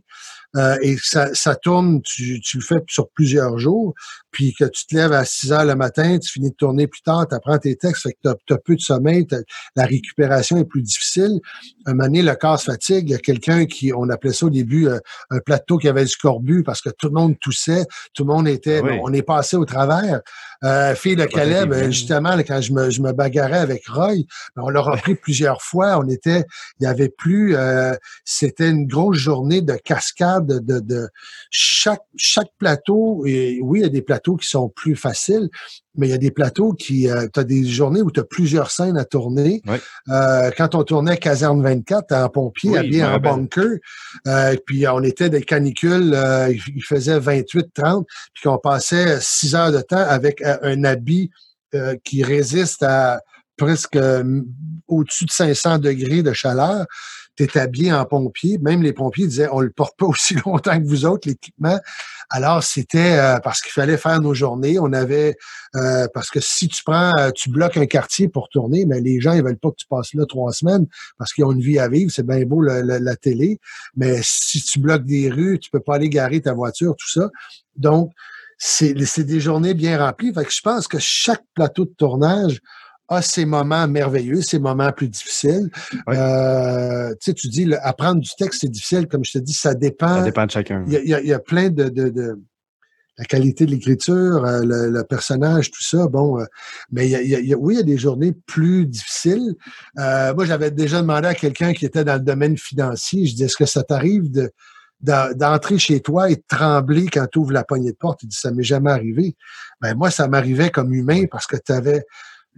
euh, et ça, ça tourne, tu, tu le fais sur plusieurs jours, puis que tu te lèves à 6 heures le matin, tu finis de tourner plus tard, tu apprends tes textes, fait que tu as, peu de sommeil, la récupération est plus difficile. Un moment donné, le corps se fatigue. Il y a quelqu'un qui, on appelait ça au début euh, un plateau qui avait du scorbut parce que tout le monde toussait, tout le monde était, Ah oui. bon, on est passé au travers. Euh, fille de Caleb, justement, là, quand je me, je me bagarrais avec Roy, ben, on l'a repris plusieurs fois. On était, il y avait plus, euh, c'était une grosse journée de cascade de, de, de chaque chaque plateau. Et oui, il y a des plateaux qui sont plus faciles, mais il y a des plateaux qui, euh, tu as des journées où tu as plusieurs scènes à tourner. Oui. Euh, quand on tournait Caserne 24 en pompier, Oui, habillé en bunker, euh, puis on était des canicules, il faisait 28-30, puis qu'on passait six heures de temps avec un habit qui résiste à presque euh, au-dessus de 500 degrés de chaleur. Habillé en pompier. Même les pompiers disaient, on le porte pas aussi longtemps que vous autres, l'équipement. Alors, c'était euh, parce qu'il fallait faire nos journées. On avait, euh, parce que si tu prends, euh, tu bloques un quartier pour tourner, mais les gens, ils veulent pas que tu passes là trois semaines parce qu'ils ont une vie à vivre. C'est bien beau le- la télé, mais si tu bloques des rues, tu peux pas aller garer ta voiture, tout ça. Donc, c'est c'est des journées bien remplies. Fait que je pense que chaque plateau de tournage a ses moments merveilleux, ses moments plus difficiles. Oui. Euh, tu sais, tu dis, le- apprendre du texte, c'est difficile. Comme je te dis, ça dépend. ça dépend de chacun. Il y a, il y a- il y a plein de, de, de- la qualité de l'écriture, euh, le, le personnage, tout ça. Bon, euh, mais il y a, il y a- oui, il y a des journées plus difficiles. Euh, moi, j'avais déjà demandé à quelqu'un qui était dans le domaine financier. Je dis, est-ce que ça t'arrive de d'en- d'entrer chez toi et de trembler quand tu ouvres la poignée de porte? Il dit, ça m'est jamais arrivé. Ben, moi, ça m'arrivait comme humain parce que tu avais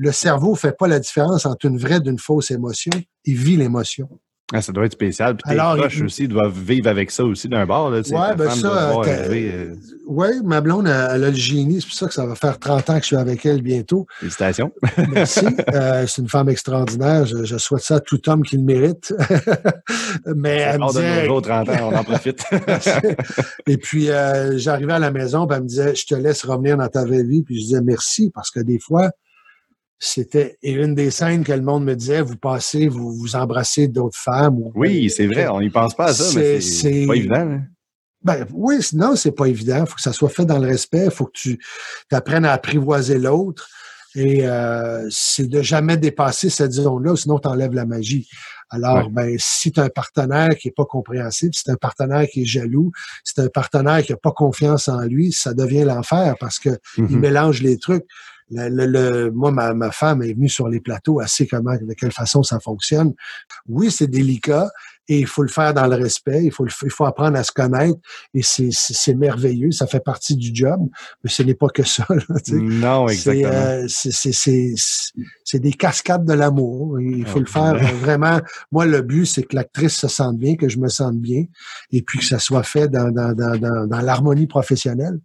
le cerveau fait pas la différence entre une vraie d'une fausse émotion. Il vit l'émotion. Ah, ça doit être spécial. Puis tes Alors, proches il- aussi doivent vivre avec ça aussi d'un bord. Là, Ouais, ben ça, euh, Oui, ma blonde, elle, a le génie. C'est pour ça que ça va faire 30 ans que je suis avec elle bientôt. félicitations. Merci. Euh, c'est une femme extraordinaire. Je, je souhaite ça à tout homme qui le mérite. Mais elle me Hors de nos disait... jours, 30 ans, on en profite. Et puis, euh, j'arrivais à la maison, puis elle me disait, je te laisse revenir dans ta vraie vie. Puis je disais merci, parce que des fois, c'était et une des scènes que le monde me disait, vous passez, vous vous embrassez d'autres femmes. ou- oui, c'est vrai, on n'y pense pas à ça, mais C'est- pas évident. là. Ben, oui, non, c'est pas évident. Il faut que ça soit fait dans le respect. Il faut que tu apprennes à apprivoiser l'autre. Et euh, c'est de jamais dépasser cette zone-là, sinon tu enlèves la magie. Alors, Ouais. ben, si tu as un partenaire qui est pas compréhensible, si tu un partenaire qui est jaloux, si tu un partenaire qui a pas confiance en lui, ça devient l'enfer parce que il Mhm. mélange les trucs. Le, le- le- moi, ma, ma femme est venue sur les plateaux, elle sait comment, de quelle façon ça fonctionne. Oui, c'est délicat et il faut le faire dans le respect, il faut, le- il faut apprendre à se connaître et c'est- merveilleux, ça fait partie du job, mais ce n'est pas que ça. là. Non, exactement. euh, c'est- des cascades de l'amour. Il faut Ah, le faire euh, vraiment. Moi, le but, c'est que l'actrice se sente bien, que je me sente bien, et puis que ça soit fait dans, dans, dans, dans, dans l'harmonie professionnelle.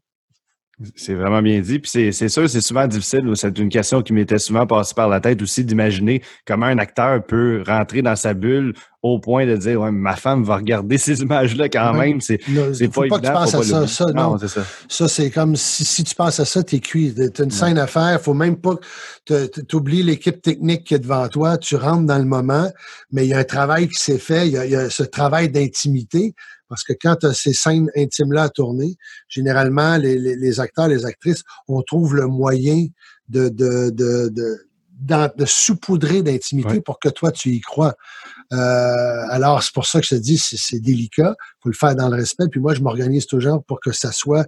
C'est vraiment bien dit. Puis c'est- c'est sûr, c'est souvent difficile. C'est une question qui m'était souvent passée par la tête aussi d'imaginer comment un acteur peut rentrer dans sa bulle au point de dire ouais, ma femme va regarder ces images-là quand même. C'est faut pas pas évident. que tu penses à ça. ça non, c'est ça. Ça, c'est comme si, si tu penses à ça, t'es cuit. T'as une scène à faire, faut même pas que tu oublies l'équipe technique qui est devant toi, tu rentres dans le moment, mais il y a un travail qui s'est fait, il y a, il y a ce travail d'intimité, parce que quand tu as ces scènes intimes-là à tourner, généralement, les, les, les acteurs, les actrices, on trouve le moyen de, de, de, de, d'en- de saupoudrer d'intimité Ouais. pour que toi, tu y crois. Euh, alors, c'est pour ça que je te dis, c'est délicat. faut le faire dans le respect. Puis moi, je m'organise toujours pour que ça soit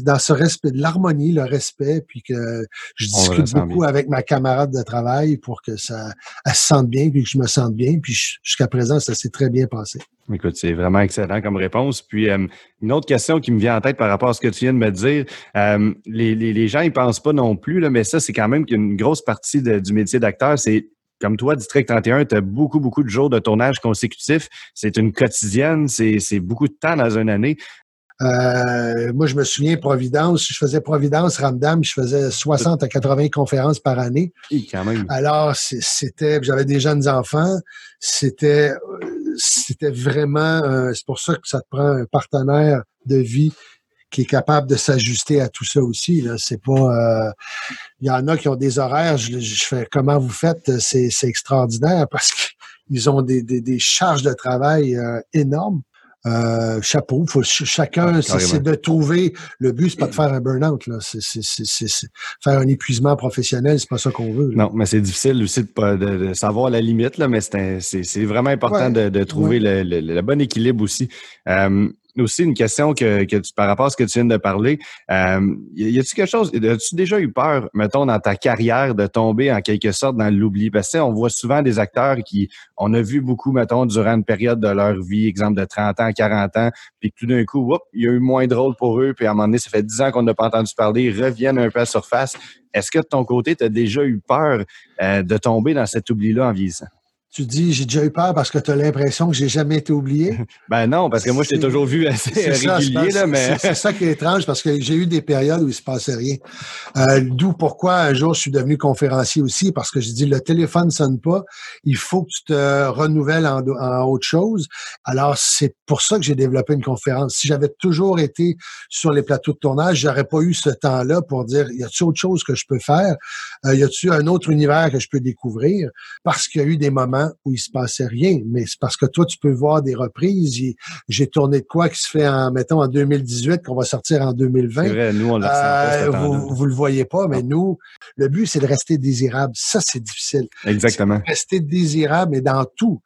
dans ce respect, de l'harmonie, le respect, puis que je discute beaucoup avec ma camarade de travail pour que ça elle se sente bien, puis que je me sente bien. Puis jusqu'à présent, ça s'est très bien passé. Écoute, c'est vraiment excellent comme réponse. Puis euh, une autre question qui me vient en tête par rapport à ce que tu viens de me dire, euh, les, les, les, gens ils pensent pas non plus, là, mais ça, c'est quand même qu'une grosse partie du métier d'acteur, c'est comme toi, District 31, tu as beaucoup, beaucoup de jours de tournage consécutifs. C'est une quotidienne, c'est beaucoup de temps dans une année. Euh, moi, je me souviens, Providence, je faisais Providence, Ramdam, je faisais 60 à 80 conférences par année. Et quand même. Alors, c'était, j'avais des jeunes enfants, c'était, c'était vraiment, c'est pour ça que ça te prend un partenaire de vie qui est capable de s'ajuster à tout ça aussi. Là, c'est pas, euh, il y en a qui ont des horaires. Je, fais comment vous faites, c'est, extraordinaire parce qu'ils ont des, des, charges de travail euh, énormes. Euh, chapeau. Faut, chacun, ah, c'est de trouver. Le but, c'est pas de faire un burn-out. Là. C'est, faire un épuisement professionnel, c'est pas ça qu'on veut. Non, mais c'est difficile aussi de, de, savoir la limite, là, mais c'est, vraiment important de, de, trouver le, le, bon équilibre aussi. Euh, aussi une question que, que tu, par rapport à ce que tu viens de parler. Euh, y a-tu quelque chose, as-tu déjà eu peur, mettons, dans ta carrière, de tomber en quelque sorte dans l'oubli? Parce que on voit souvent des acteurs qui, on a vu beaucoup, mettons, durant une période de leur vie, exemple de 30 ans, 40 ans, puis tout d'un coup, il y a eu moins de rôle pour eux, puis à un moment donné, ça fait 10 ans qu'on n'a pas entendu parler, ils reviennent un peu à la surface. Est-ce que de ton côté, tu as déjà eu peur euh, de tomber dans cet oubli-là en vieillissant? Tu dis j'ai déjà eu peur parce que tu as l'impression que j'ai jamais été oublié. ben non, parce que moi, je t'ai toujours vu assez régulier. là, mais... C'est ça qui est étrange parce que j'ai eu des périodes où il se passait rien. Euh, D'où pourquoi un jour je suis devenu conférencier aussi parce que j'ai dit le téléphone sonne pas, il faut que tu te renouvelles en, en autre chose. Alors c'est pour ça que j'ai développé une conférence. Si j'avais toujours été sur les plateaux de tournage, j'aurais pas eu ce temps-là pour dire y a-t-il autre chose que je peux faire, euh, y a-t-il un autre univers que je peux découvrir? Parce qu'il y a eu des moments où il se passait rien. Mais c'est parce que toi, tu peux voir des reprises. J'ai tourné de quoi qui se fait en, mettons, en 2018, qu'on va sortir en 2020. Vrai, nous, on euh, vous, vous le voyez pas, mais nous, le but, c'est de rester désirable. Ça, c'est difficile. Exactement. Rester désirable, mais dans tout.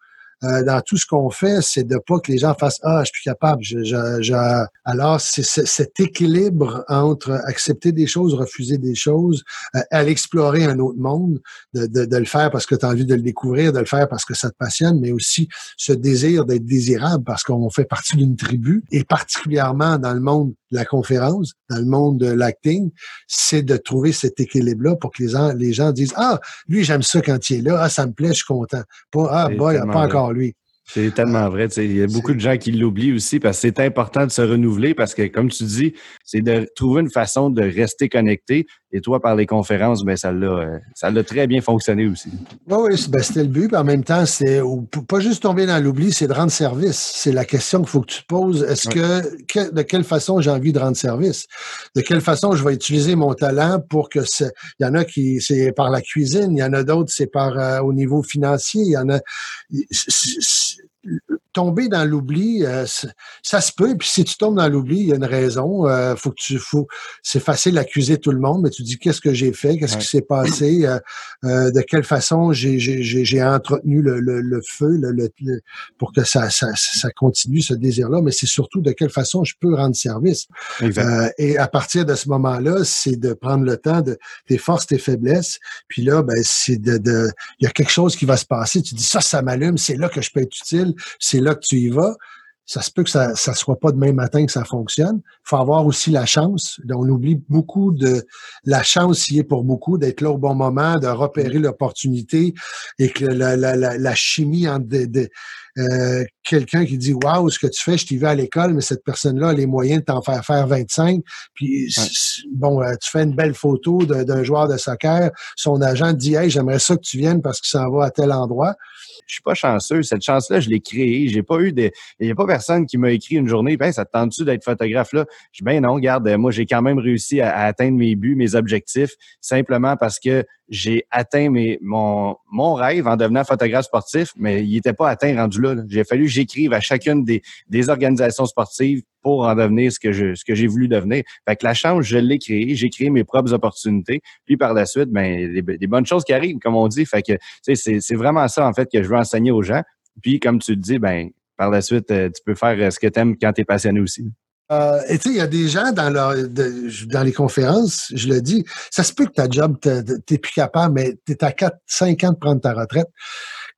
Euh, dans tout ce qu'on fait, c'est de pas que les gens fassent ah je suis plus capable. Je, je, Alors c'est cet équilibre entre accepter des choses, refuser des choses, euh, aller explorer un autre monde, de, de, de le faire parce que tu as envie de le découvrir, de le faire parce que ça te passionne, mais aussi ce désir d'être désirable parce qu'on fait partie d'une tribu et particulièrement dans le monde de la conférence, dans le monde de l'acting, c'est de trouver cet équilibre-là pour que les gens, les gens disent ah lui j'aime ça quand il est là, ah ça me plaît, je suis content. Pas ah boy, pas encore lui. C'est tellement vrai. Il y a beaucoup de gens qui l'oublient aussi parce que c'est important de se renouveler parce que, comme tu dis, c'est de trouver une façon de rester connecté. Et toi, par les conférences, ben, ça l'a, euh, ça l'a très bien fonctionné aussi. Oui, oui, ben, c'était le but. en même temps, c'est pas juste tomber dans l'oubli, c'est de rendre service. C'est la question qu'il faut que tu te poses. Est-ce que, de quelle façon j'ai envie de rendre service? De quelle façon je vais utiliser mon talent pour que il y en a qui, c'est par la cuisine, il y en a d'autres, c'est par, euh, au niveau financier, il y en a, tomber dans l'oubli, euh, ça se peut. Puis si tu tombes dans l'oubli, il y a une raison. Euh, faut que tu, faut, c'est facile d'accuser tout le monde, mais tu dis qu'est-ce que j'ai fait, qu'est-ce qui s'est passé, euh, de quelle façon j'ai, entretenu le, le, feu le, pour que ça, ça, ça continue ce désir-là. Mais c'est surtout de quelle façon je peux rendre service. et à partir de ce moment-là, c'est de prendre le temps de tes forces, tes faiblesses. Puis là, ben c'est de, de, il y a quelque chose qui va se passer. Tu dis ça, ça m'allume. C'est là que je peux être utile. C'est là que tu y vas, ça se peut que ça ne soit pas demain matin que ça fonctionne. Il faut avoir aussi la chance. On oublie beaucoup de la chance y est pour beaucoup d'être là au bon moment, de repérer l'opportunité et que la, la, la, la chimie entre de, euh, quelqu'un qui dit Waouh, ce que tu fais, je t'y vais à l'école, mais cette personne-là a les moyens de t'en faire faire 25. Puis bon, euh, tu fais une belle photo d'un joueur de soccer, son agent dit Hey, j'aimerais ça que tu viennes parce que ça va à tel endroit je suis pas chanceux. Cette chance-là, je l'ai créée. J'ai pas eu des, il y a pas personne qui m'a écrit une journée, ben, ça te tente-tu d'être photographe là? Je dis, ben non, regarde, moi, j'ai quand même réussi à, atteindre mes buts, mes objectifs, simplement parce que j'ai atteint mes, mon, mon rêve en devenant photographe sportif, mais il n'était pas atteint rendu là. J'ai fallu que j'écrive à chacune des, des organisations sportives pour en devenir ce que je ce que j'ai voulu devenir. Fait que la chance, je l'ai créée, j'ai créé mes propres opportunités, puis par la suite, ben des, bonnes choses qui arrivent, comme on dit. Fait que c'est c'est vraiment ça en fait que je veux enseigner aux gens Puis, comme tu le dis, ben, par la suite, euh, tu peux faire euh, ce que tu aimes quand tu es passionné aussi. Euh, et tu sais, il y a des gens dans, leur, dans les conférences, je le dis, ça se peut que ta job, t'es plus capable, mais tu es à 4, 5 ans de prendre ta retraite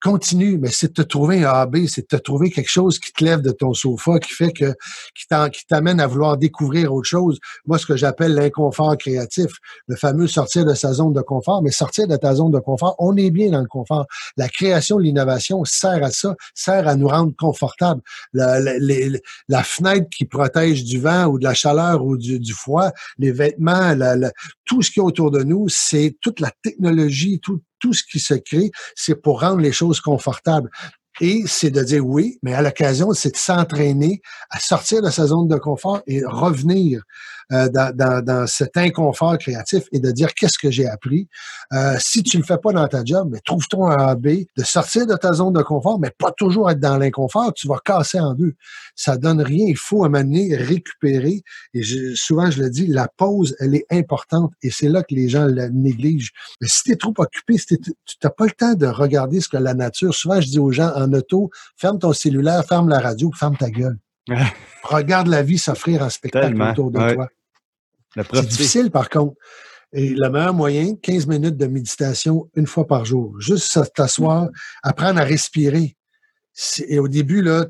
continue, mais c'est de te trouver un AB, c'est de te trouver quelque chose qui te lève de ton sofa, qui fait que, qui t'amène à vouloir découvrir autre chose. Moi, ce que j'appelle l'inconfort créatif, le fameux sortir de sa zone de confort, mais sortir de ta zone de confort, on est bien dans le confort. La création, l'innovation sert à ça, sert à nous rendre confortables. La, fenêtre qui protège du vent ou de la chaleur ou du, du froid, les vêtements, tout ce qui est autour de nous, c'est toute la technologie, tout, tout ce qui se crée, c'est pour rendre les choses confortables. Et c'est de dire oui, mais à l'occasion, c'est de s'entraîner à sortir de sa zone de confort et revenir euh, dans, dans, dans, cet inconfort créatif et de dire qu'est-ce que j'ai appris? Euh, si tu le fais pas dans ta job, mais trouve-toi un AB, de sortir de ta zone de confort, mais pas toujours être dans l'inconfort, tu vas casser en deux. Ça donne rien. Il faut à récupérer. Et souvent, je le dis, la pause, elle est importante et c'est là que les gens la négligent. Mais si tu es trop occupé, si tu n'as pas le temps de regarder ce que la nature, souvent je dis aux gens en auto, ferme ton cellulaire, ferme la radio, ferme ta gueule. Regarde la vie s'offrir un spectacle autour de toi. C'est difficile, par contre. Et le meilleur moyen, 15 minutes de méditation une fois par jour. Juste t'asseoir, apprendre à respirer. Et au début, là,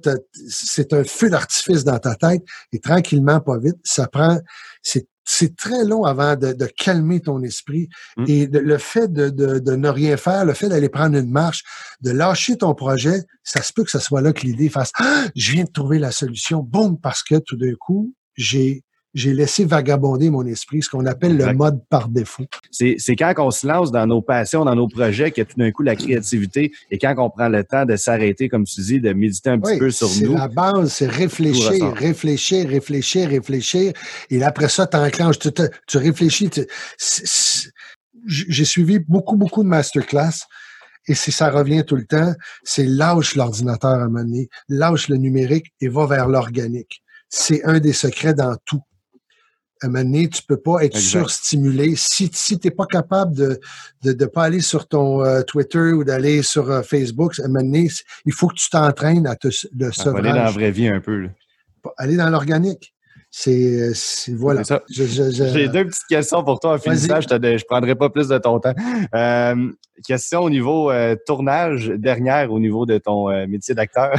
c'est un feu d'artifice dans ta tête et tranquillement, pas vite, ça prend, c'est très long avant de, calmer ton esprit. Mmh. Et le fait de, de, ne rien faire, le fait d'aller prendre une marche, de lâcher ton projet, ça se peut que ce soit là que l'idée fasse ah, je viens de trouver la solution. Boum, parce que tout d'un coup, j'ai j'ai laissé vagabonder mon esprit, ce qu'on appelle le mode par défaut. C'est quand on se lance dans nos passions, dans nos projets, qu'il y a tout d'un coup la créativité et quand on prend le temps de s'arrêter, comme tu dis, de méditer un petit peu sur nous. la base, c'est réfléchir, réfléchir, réfléchir, réfléchir. Et après ça, enclenches, tu, tu réfléchis. J'ai suivi beaucoup, beaucoup de masterclass. Et si ça revient tout le temps, c'est lâche l'ordinateur à mener, lâche le numérique et va vers l'organique. C'est un des secrets dans tout à un moment donné, tu peux pas être surstimulé. Si, si tu n'es pas capable de ne de, pas aller sur ton euh, Twitter ou d'aller sur euh, Facebook, à un moment donné, il faut que tu t'entraînes à te le sevrage. Aller dans la vraie vie un peu. Aller dans l'organique. C'est voilà. J'ai deux petites questions pour toi en finissant. Je ne prendrai pas plus de ton temps. Euh, question au niveau tournage, dernière au niveau de ton métier d'acteur.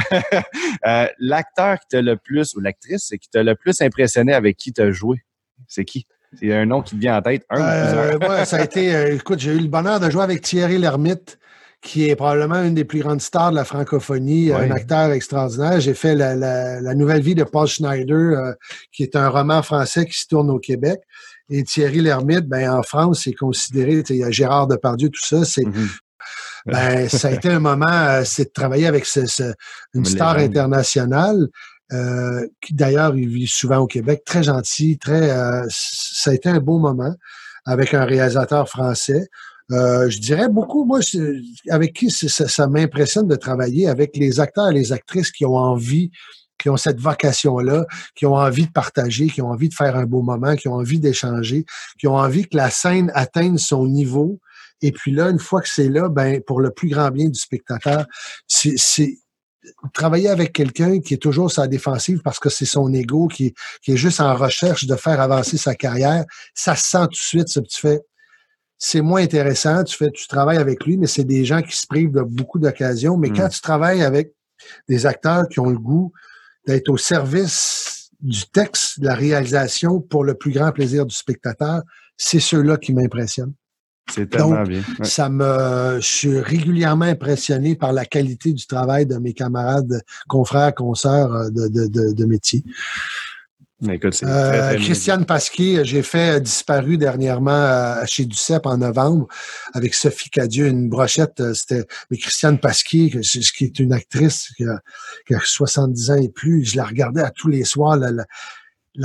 L'acteur qui t'a le plus, ou l'actrice qui t'a le plus impressionné avec qui tu as joué? C'est qui? C'est un nom qui te vient en tête, un euh, ça a été, euh, écoute, j'ai eu le bonheur de jouer avec Thierry Lhermitte, qui est probablement une des plus grandes stars de la francophonie, un acteur extraordinaire. J'ai fait la, nouvelle vie de Paul Schneider, euh, qui est un roman français qui se tourne au Québec. Et Thierry Lhermitte, ben, en France, c'est considéré, il y a Gérard Depardieu, tout ça, c'est mm-hmm. Ben, ça a été un moment, c'est de travailler avec une star internationale. Euh, qui d'ailleurs, il vit souvent au Québec, très gentil, très. Euh, ça a été un beau moment avec un réalisateur français. Euh, je dirais beaucoup, moi, avec qui ça, ça m'impressionne de travailler avec les acteurs et les actrices qui ont envie, qui ont cette vocation-là, qui ont envie de partager, qui ont envie de faire un beau moment, qui ont envie d'échanger, qui ont envie que la scène atteigne son niveau. Et puis là, une fois que c'est là, ben pour le plus grand bien du spectateur, c'est travailler avec quelqu'un qui est toujours sa défensive parce que c'est son ego qui, qui est juste en recherche de faire avancer sa carrière, ça se sent tout de suite, ce que tu fais. C'est moins intéressant, tu fais, tu travailles avec lui, mais c'est des gens qui se privent de beaucoup d'occasions. Mais quand hmm. tu travailles avec des acteurs qui ont le goût d'être au service du texte, de la réalisation pour le plus grand plaisir du spectateur, c'est ceux-là qui m'impressionnent. C'est tellement bien. Ça me, je suis régulièrement impressionné par la qualité du travail de mes camarades, confrères, consoeurs euh, de, de, de, métier. Écoute, euh, Christiane Pasquier, j'ai fait euh, disparu dernièrement euh, chez Ducep en novembre avec Sophie Cadieux, une brochette. C'était mais Christiane Pasquier, qui est une actrice qui a, qui a, 70 ans et plus. Je la regardais à tous les soirs. La, la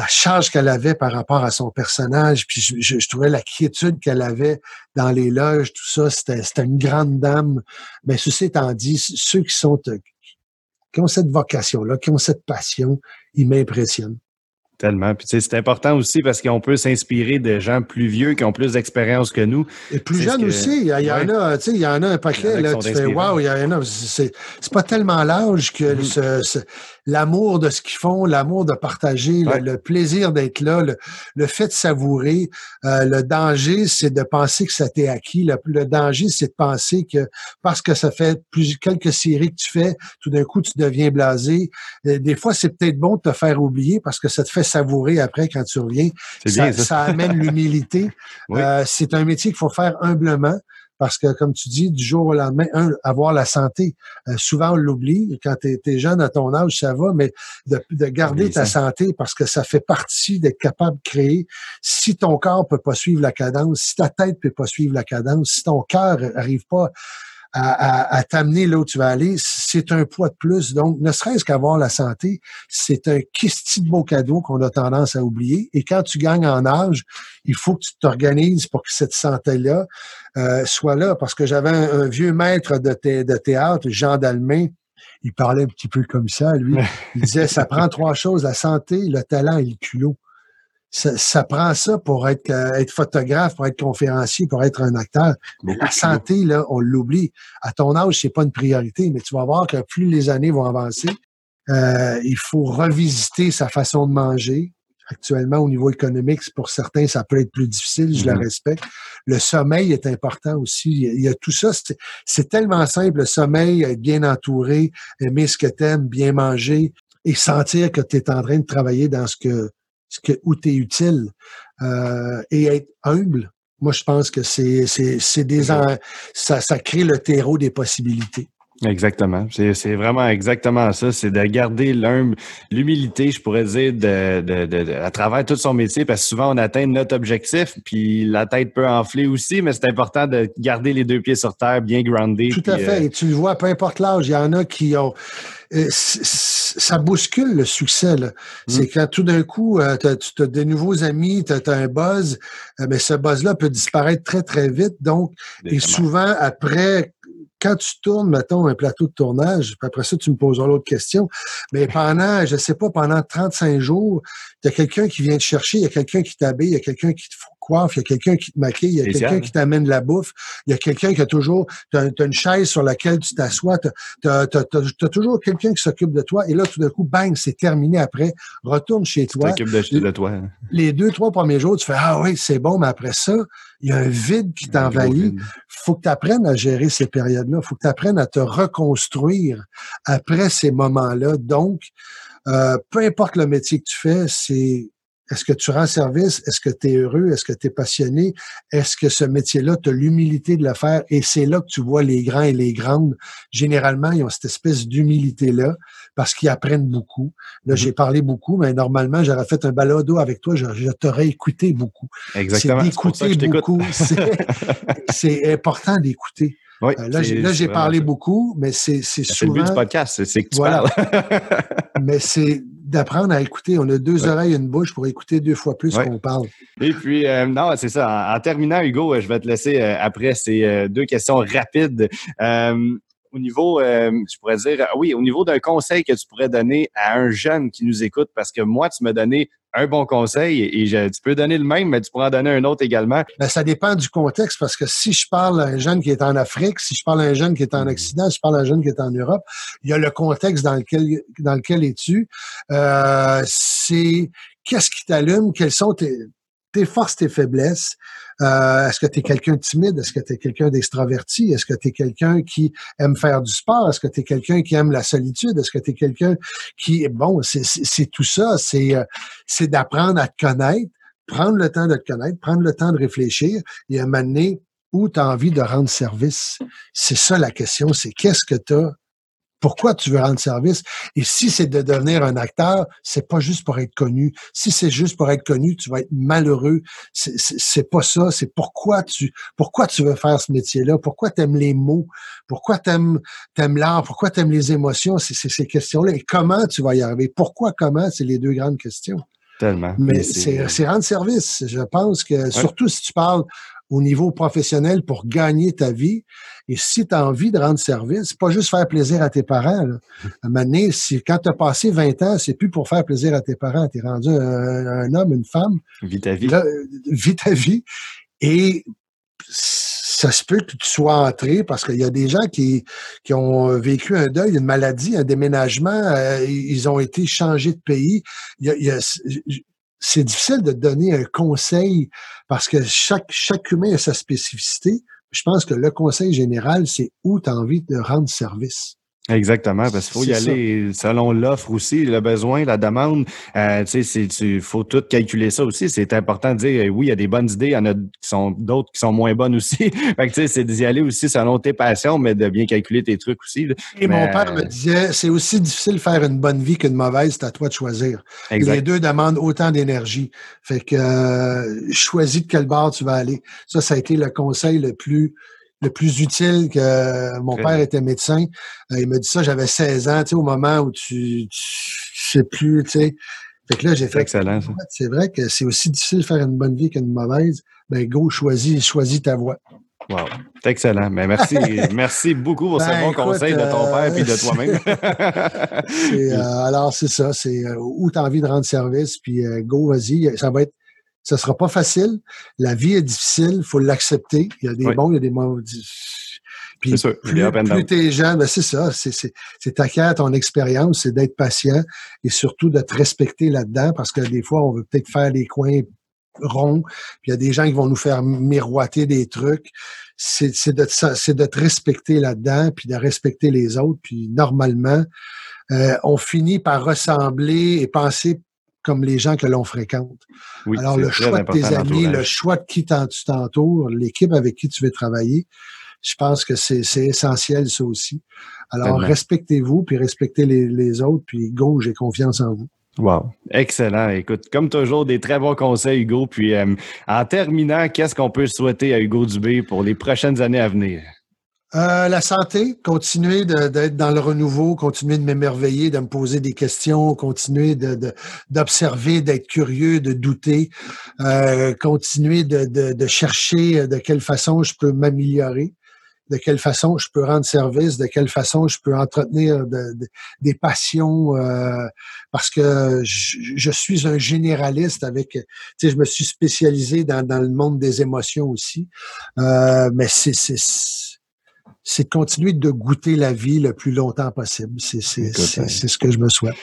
charge qu'elle avait par rapport à son personnage, puis je, trouvais la quiétude qu'elle avait dans les loges, tout ça, c'était une grande dame. Mais ceci étant dit, ceux qui sont qui ont cette vocation-là, qui ont cette passion, ils m'impressionnent. Tellement. Puis c'est important aussi parce qu'on peut s'inspirer de gens plus vieux qui ont plus d'expérience que nous. Et plus jeunes aussi. Il y, en a, tu sais, il y en a un paquet, là, tu fais Wow, il y en a. C'est pas tellement large que mm-hmm. ce, l'amour de ce qu'ils font, l'amour de partager, le, plaisir d'être là, le, fait de savourer. Euh, le danger, c'est de penser que ça t'est acquis. Le, danger, c'est de penser que parce que ça fait plus, quelques séries que tu fais, tout d'un coup, tu deviens blasé. Euh, des fois, c'est peut-être bon de te faire oublier parce que ça te fait savourer après quand tu reviens. Ça, ça. amène l'humilité. Euh, c'est un métier qu'il faut faire humblement parce que, comme tu dis, du jour au lendemain, un, avoir la santé. Euh, souvent, on l'oublie. Quand tu es, jeune à ton âge, ça va, mais de, garder ta santé parce que ça fait partie d'être capable de créer. Si ton corps peut pas suivre la cadence, si ta tête peut pas suivre la cadence, si ton cœur arrive pas à, t'amener là où tu vas aller, c'est un poids de plus. Donc, ne serait-ce qu'avoir la santé, c'est un kisti de beau cadeau qu'on a tendance à oublier. Et quand tu gagnes en âge, il faut que tu t'organises pour que cette santé-là euh, soit là. Parce que j'avais un, vieux maître de, de théâtre, Jean Dalmain, il parlait un petit peu comme ça, lui. Il disait, ça prend trois choses, la santé, le talent et le culot ça, prend ça pour être, euh, être photographe, pour être conférencier, pour être un acteur. Mais la santé, là, on l'oublie. À ton âge, c'est pas une priorité, mais tu vas voir que plus les années vont avancer, euh, il faut revisiter sa façon de manger. Actuellement, au niveau économique, pour certains, ça peut être plus difficile, je le mm-hmm. respecte. Le sommeil est important aussi. Il y a, tout ça. C'est tellement simple, le sommeil, être bien entouré, aimer ce que tu aimes, bien manger et sentir que tu es en train de travailler dans ce que ce que, où tu es utile euh, et être humble. Moi, je pense que c'est, c'est, des ça, ça crée le terreau des possibilités. Exactement. C'est vraiment exactement ça. C'est de garder l'humilité, je pourrais dire, de, de, de, à travers tout son métier, parce que souvent on atteint notre objectif, puis la tête peut enfler aussi, mais c'est important de garder les deux pieds sur terre, bien groundé. Tout à fait. Euh, Et tu le vois, peu importe l'âge, il y en a qui ont. Euh, ça bouscule le succès. Mmh. C'est quand tout d'un coup, euh, tu as, de nouveaux amis, tu as, un buzz, mais ce buzz-là peut disparaître très, très vite. Donc, et souvent, après quand tu tournes, mettons, un plateau de tournage, après ça, tu me poseras l'autre question, mais pendant, je sais pas, pendant 35 jours, il y a quelqu'un qui vient te chercher, il y a quelqu'un qui t'habille, il y a quelqu'un qui te coiffe, il y a quelqu'un qui te maquille, il y a quelqu'un qui t'amène la bouffe, il y a quelqu'un qui a toujours, tu as, une chaise sur laquelle tu t'assois, tu as, toujours quelqu'un qui s'occupe de toi, et là, tout d'un coup, bang, c'est terminé après, retourne chez toi. Tu de, de toi. Les deux, trois premiers jours, tu fais, ah oui, c'est bon, mais après ça, il y a un vide qui t'envahit. faut que tu apprennes à gérer ces périodes-là. faut que tu apprennes à te reconstruire après ces moments-là. Donc, euh, peu importe le métier que tu fais, c'est est-ce que tu rends service? Est-ce que tu es heureux? Est-ce que tu es passionné? Est-ce que ce métier-là, tu as l'humilité de le faire? Et c'est là que tu vois les grands et les grandes. Généralement, ils ont cette espèce d'humilité-là parce qu'ils apprennent beaucoup. Là, mm-hmm. j'ai parlé beaucoup, mais normalement, j'aurais fait un balado avec toi, je, t'aurais écouté beaucoup. Exactement. C'est d'écouter beaucoup. C'est important d'écouter. Oui, euh, là, j'ai parlé beaucoup, mais c'est souvent... C'est le but du podcast, c'est que tu parles. mais c'est d'apprendre à écouter. On a deux oreilles et une bouche pour écouter deux fois plus qu'on parle. Et puis, euh, non, c'est ça. En, terminant, Hugo, je vais te laisser euh, après ces euh, deux questions rapides. Au niveau, je pourrais dire, oui, au niveau d'un conseil que tu pourrais donner à un jeune qui nous écoute, parce que moi, tu m'as donné un bon conseil et, tu peux donner le même, mais tu pourras en donner un autre également. Ben, ça dépend du contexte parce que si je parle à un jeune qui est en Afrique, si je parle à un jeune qui est en Occident, si je parle à un jeune qui est en Europe, il y a le contexte dans lequel, dans lequel es-tu? Euh, c'est qu'est-ce qui t'allume, quels sont tes, tes forces, tes faiblesses. Euh, est-ce que tu es quelqu'un de timide? Est-ce que tu es quelqu'un d'extraverti? Est-ce que tu es quelqu'un qui aime faire du sport? Est-ce que tu es quelqu'un qui aime la solitude? Est-ce que tu es quelqu'un qui... Bon, c'est tout ça. C'est euh, d'apprendre à te connaître, prendre le temps de te connaître, prendre le temps de réfléchir et à mener où tu as envie de rendre service. C'est ça la question, c'est qu'est-ce que tu as pourquoi tu veux rendre service? Et si c'est de devenir un acteur, c'est pas juste pour être connu. Si c'est juste pour être connu, tu vas être malheureux. C'est pas ça. C'est pourquoi tu, pourquoi tu veux faire ce métier-là? Pourquoi tu aimes les mots? Pourquoi tu aimes, l'art? Pourquoi tu aimes les émotions? C'est ces questions-là. Et comment tu vas y arriver? Pourquoi, comment, c'est les deux grandes questions. Tellement. Mais c'est rendre service. Je pense que, surtout si tu parles au niveau professionnel pour gagner ta vie. Et si tu as envie de rendre service, c'est pas juste faire plaisir à tes parents. Là. À un moment donné, si, quand tu as passé 20 ans, c'est plus pour faire plaisir à tes parents. Tu es rendu un, homme, une femme. Vis ta vie. vis ta vie. Et ça se peut que tu sois entré parce qu'il y a des gens qui, qui ont vécu un deuil, une maladie, un déménagement, euh, ils ont été changés de pays. C'est difficile de donner un conseil parce que chaque, chaque humain a sa spécificité. Je pense que le conseil général, c'est où tu as envie de rendre service. Exactement, parce qu'il faut y aller selon l'offre aussi, le besoin, la demande. Euh, tu sais, il faut tout calculer ça aussi. C'est important de dire, oui, il y a des bonnes idées, il y en a qui sont d'autres qui sont moins bonnes aussi. fait que tu sais, c'est d'y aller aussi selon tes passions, mais de bien calculer tes trucs aussi. Et mon père me disait, c'est aussi difficile de faire une bonne vie qu'une mauvaise, c'est à toi de choisir. Les deux demandent autant d'énergie. Fait que euh, choisis de quel bord tu vas aller. Ça, ça a été le conseil le plus le plus utile que mon père était médecin. Euh, il m'a dit ça, j'avais 16 ans, tu sais, au moment où tu, tu sais plus, tu sais. Fait que là, j'ai fait. Excellent, C'est vrai que c'est aussi difficile de faire une bonne vie qu'une mauvaise. Ben, go, choisis, choisis ta voie. Wow. C'est excellent. Mais ben, merci, merci beaucoup pour ce ben, bon conseil de ton père et de euh, toi-même. euh, alors, c'est ça. C'est euh, où tu as envie de rendre service, puis go, vas-y. Ça va être ce sera pas facile. La vie est difficile, il faut l'accepter. Il y a des bons, il y a des mauvais. Puis sûr, plus, plus tu es jeune, ben c'est ça, c'est t'acquérir ton expérience, c'est d'être patient et surtout de te respecter là-dedans parce que des fois, on veut peut-être faire les coins ronds, puis il y a des gens qui vont nous faire miroiter des trucs. C'est de, de te respecter là-dedans, puis de respecter les autres, puis normalement, euh, on finit par ressembler et penser comme les gens que l'on fréquente. Alors, le choix de tes amis, le choix de qui tu t'entoures, l'équipe avec qui tu veux travailler, je pense que c'est essentiel, ça aussi. Alors, respectez-vous, puis respectez les, autres, puis go, j'ai confiance en vous. Wow, excellent. Écoute, comme toujours, des très bons conseils, Hugo. Puis, euh, en terminant, qu'est-ce qu'on peut souhaiter à Hugo Dubé pour les prochaines années à venir? Euh, la santé, continuer d'être dans le renouveau, continuer de m'émerveiller, de me poser des questions, continuer d'observer, d'être curieux, de douter, euh, continuer de, chercher de quelle façon je peux m'améliorer, de quelle façon je peux rendre service, de quelle façon je peux entretenir des passions, euh, parce que je, suis un généraliste avec, tu sais, je me suis spécialisé dans, dans le monde des émotions aussi, mais c'est c'est de continuer de goûter la vie le plus longtemps possible. C'est ce que je me souhaite.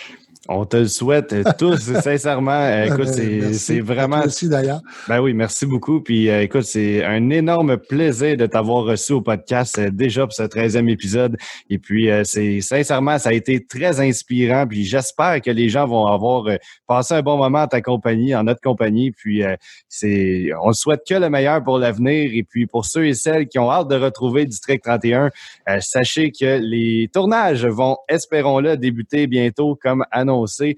On te le souhaite tous, sincèrement. Euh, écoute, c'est vraiment. Merci d'ailleurs. Ben oui, merci beaucoup. Puis euh, écoute, c'est un énorme plaisir de t'avoir reçu au podcast euh, déjà pour ce 13e épisode. Et puis, c'est sincèrement, ça a été très inspirant. Puis j'espère que les gens vont avoir passé un bon moment à ta compagnie, en notre compagnie. Puis c'est, on souhaite que le meilleur pour l'avenir. Et puis pour ceux et celles qui ont hâte de retrouver District 31, sachez que les tournages vont, espérons-le, débuter bientôt comme annoncé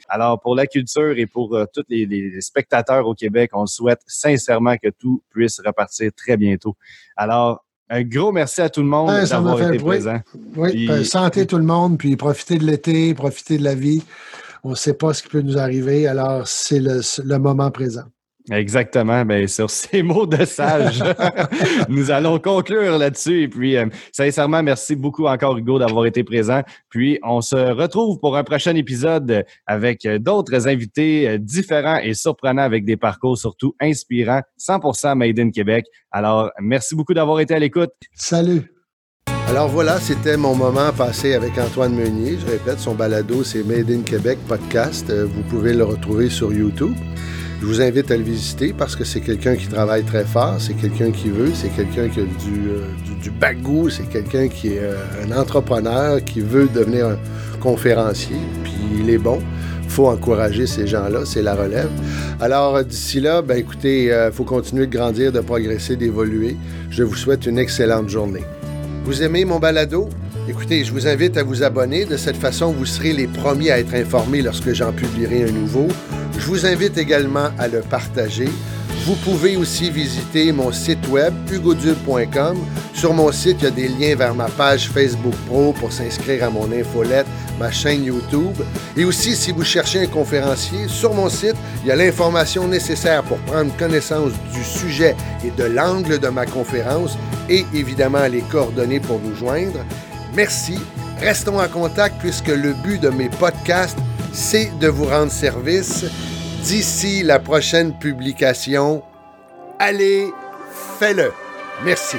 alors, pour la culture et pour euh, tous les, spectateurs au Québec, on souhaite sincèrement que tout puisse repartir très bientôt. Alors, un gros merci à tout le monde d'avoir été présent. Oui, ben, santé tout le monde, puis profitez de l'été, profitez de la vie. On ne sait pas ce qui peut nous arriver, alors c'est le moment présent. Exactement. Ben, sur ces mots de sage, nous allons conclure là-dessus. Et puis, euh, sincèrement, merci beaucoup encore, Hugo, d'avoir été présent. Puis, on se retrouve pour un prochain épisode avec d'autres invités euh, différents et surprenants avec des parcours surtout inspirants, 100% Made in Québec. Alors, merci beaucoup d'avoir été à l'écoute. Salut. Alors voilà, c'était mon moment passé avec Antoine Meunier. Je répète, son balado, c'est Made in Québec podcast. Euh, vous pouvez le retrouver sur YouTube. Je vous invite à le visiter parce que c'est quelqu'un qui travaille très fort, c'est quelqu'un qui veut, c'est quelqu'un qui a du, euh, du, bagou, c'est quelqu'un qui est euh, un entrepreneur, qui veut devenir un conférencier, puis il est bon. Il faut encourager ces gens-là, c'est la relève. Alors d'ici là, ben écoutez, il euh, faut continuer de grandir, de progresser, d'évoluer. Je vous souhaite une excellente journée. Vous aimez mon balado? Écoutez, je vous invite à vous abonner. De cette façon, vous serez les premiers à être informés lorsque j'en publierai un nouveau. Je vous invite également à le partager. Vous pouvez aussi visiter mon site web hugodube.com. Sur mon site, il y a des liens vers ma page Facebook Pro pour s'inscrire à mon infolette, ma chaîne YouTube. Et aussi, si vous cherchez un conférencier, sur mon site, il y a l'information nécessaire pour prendre connaissance du sujet et de l'angle de ma conférence et évidemment les coordonnées pour nous joindre. Merci. Restons en contact puisque le but de mes podcasts, c'est de vous rendre service d'ici la prochaine publication. Allez, fais-le. Merci.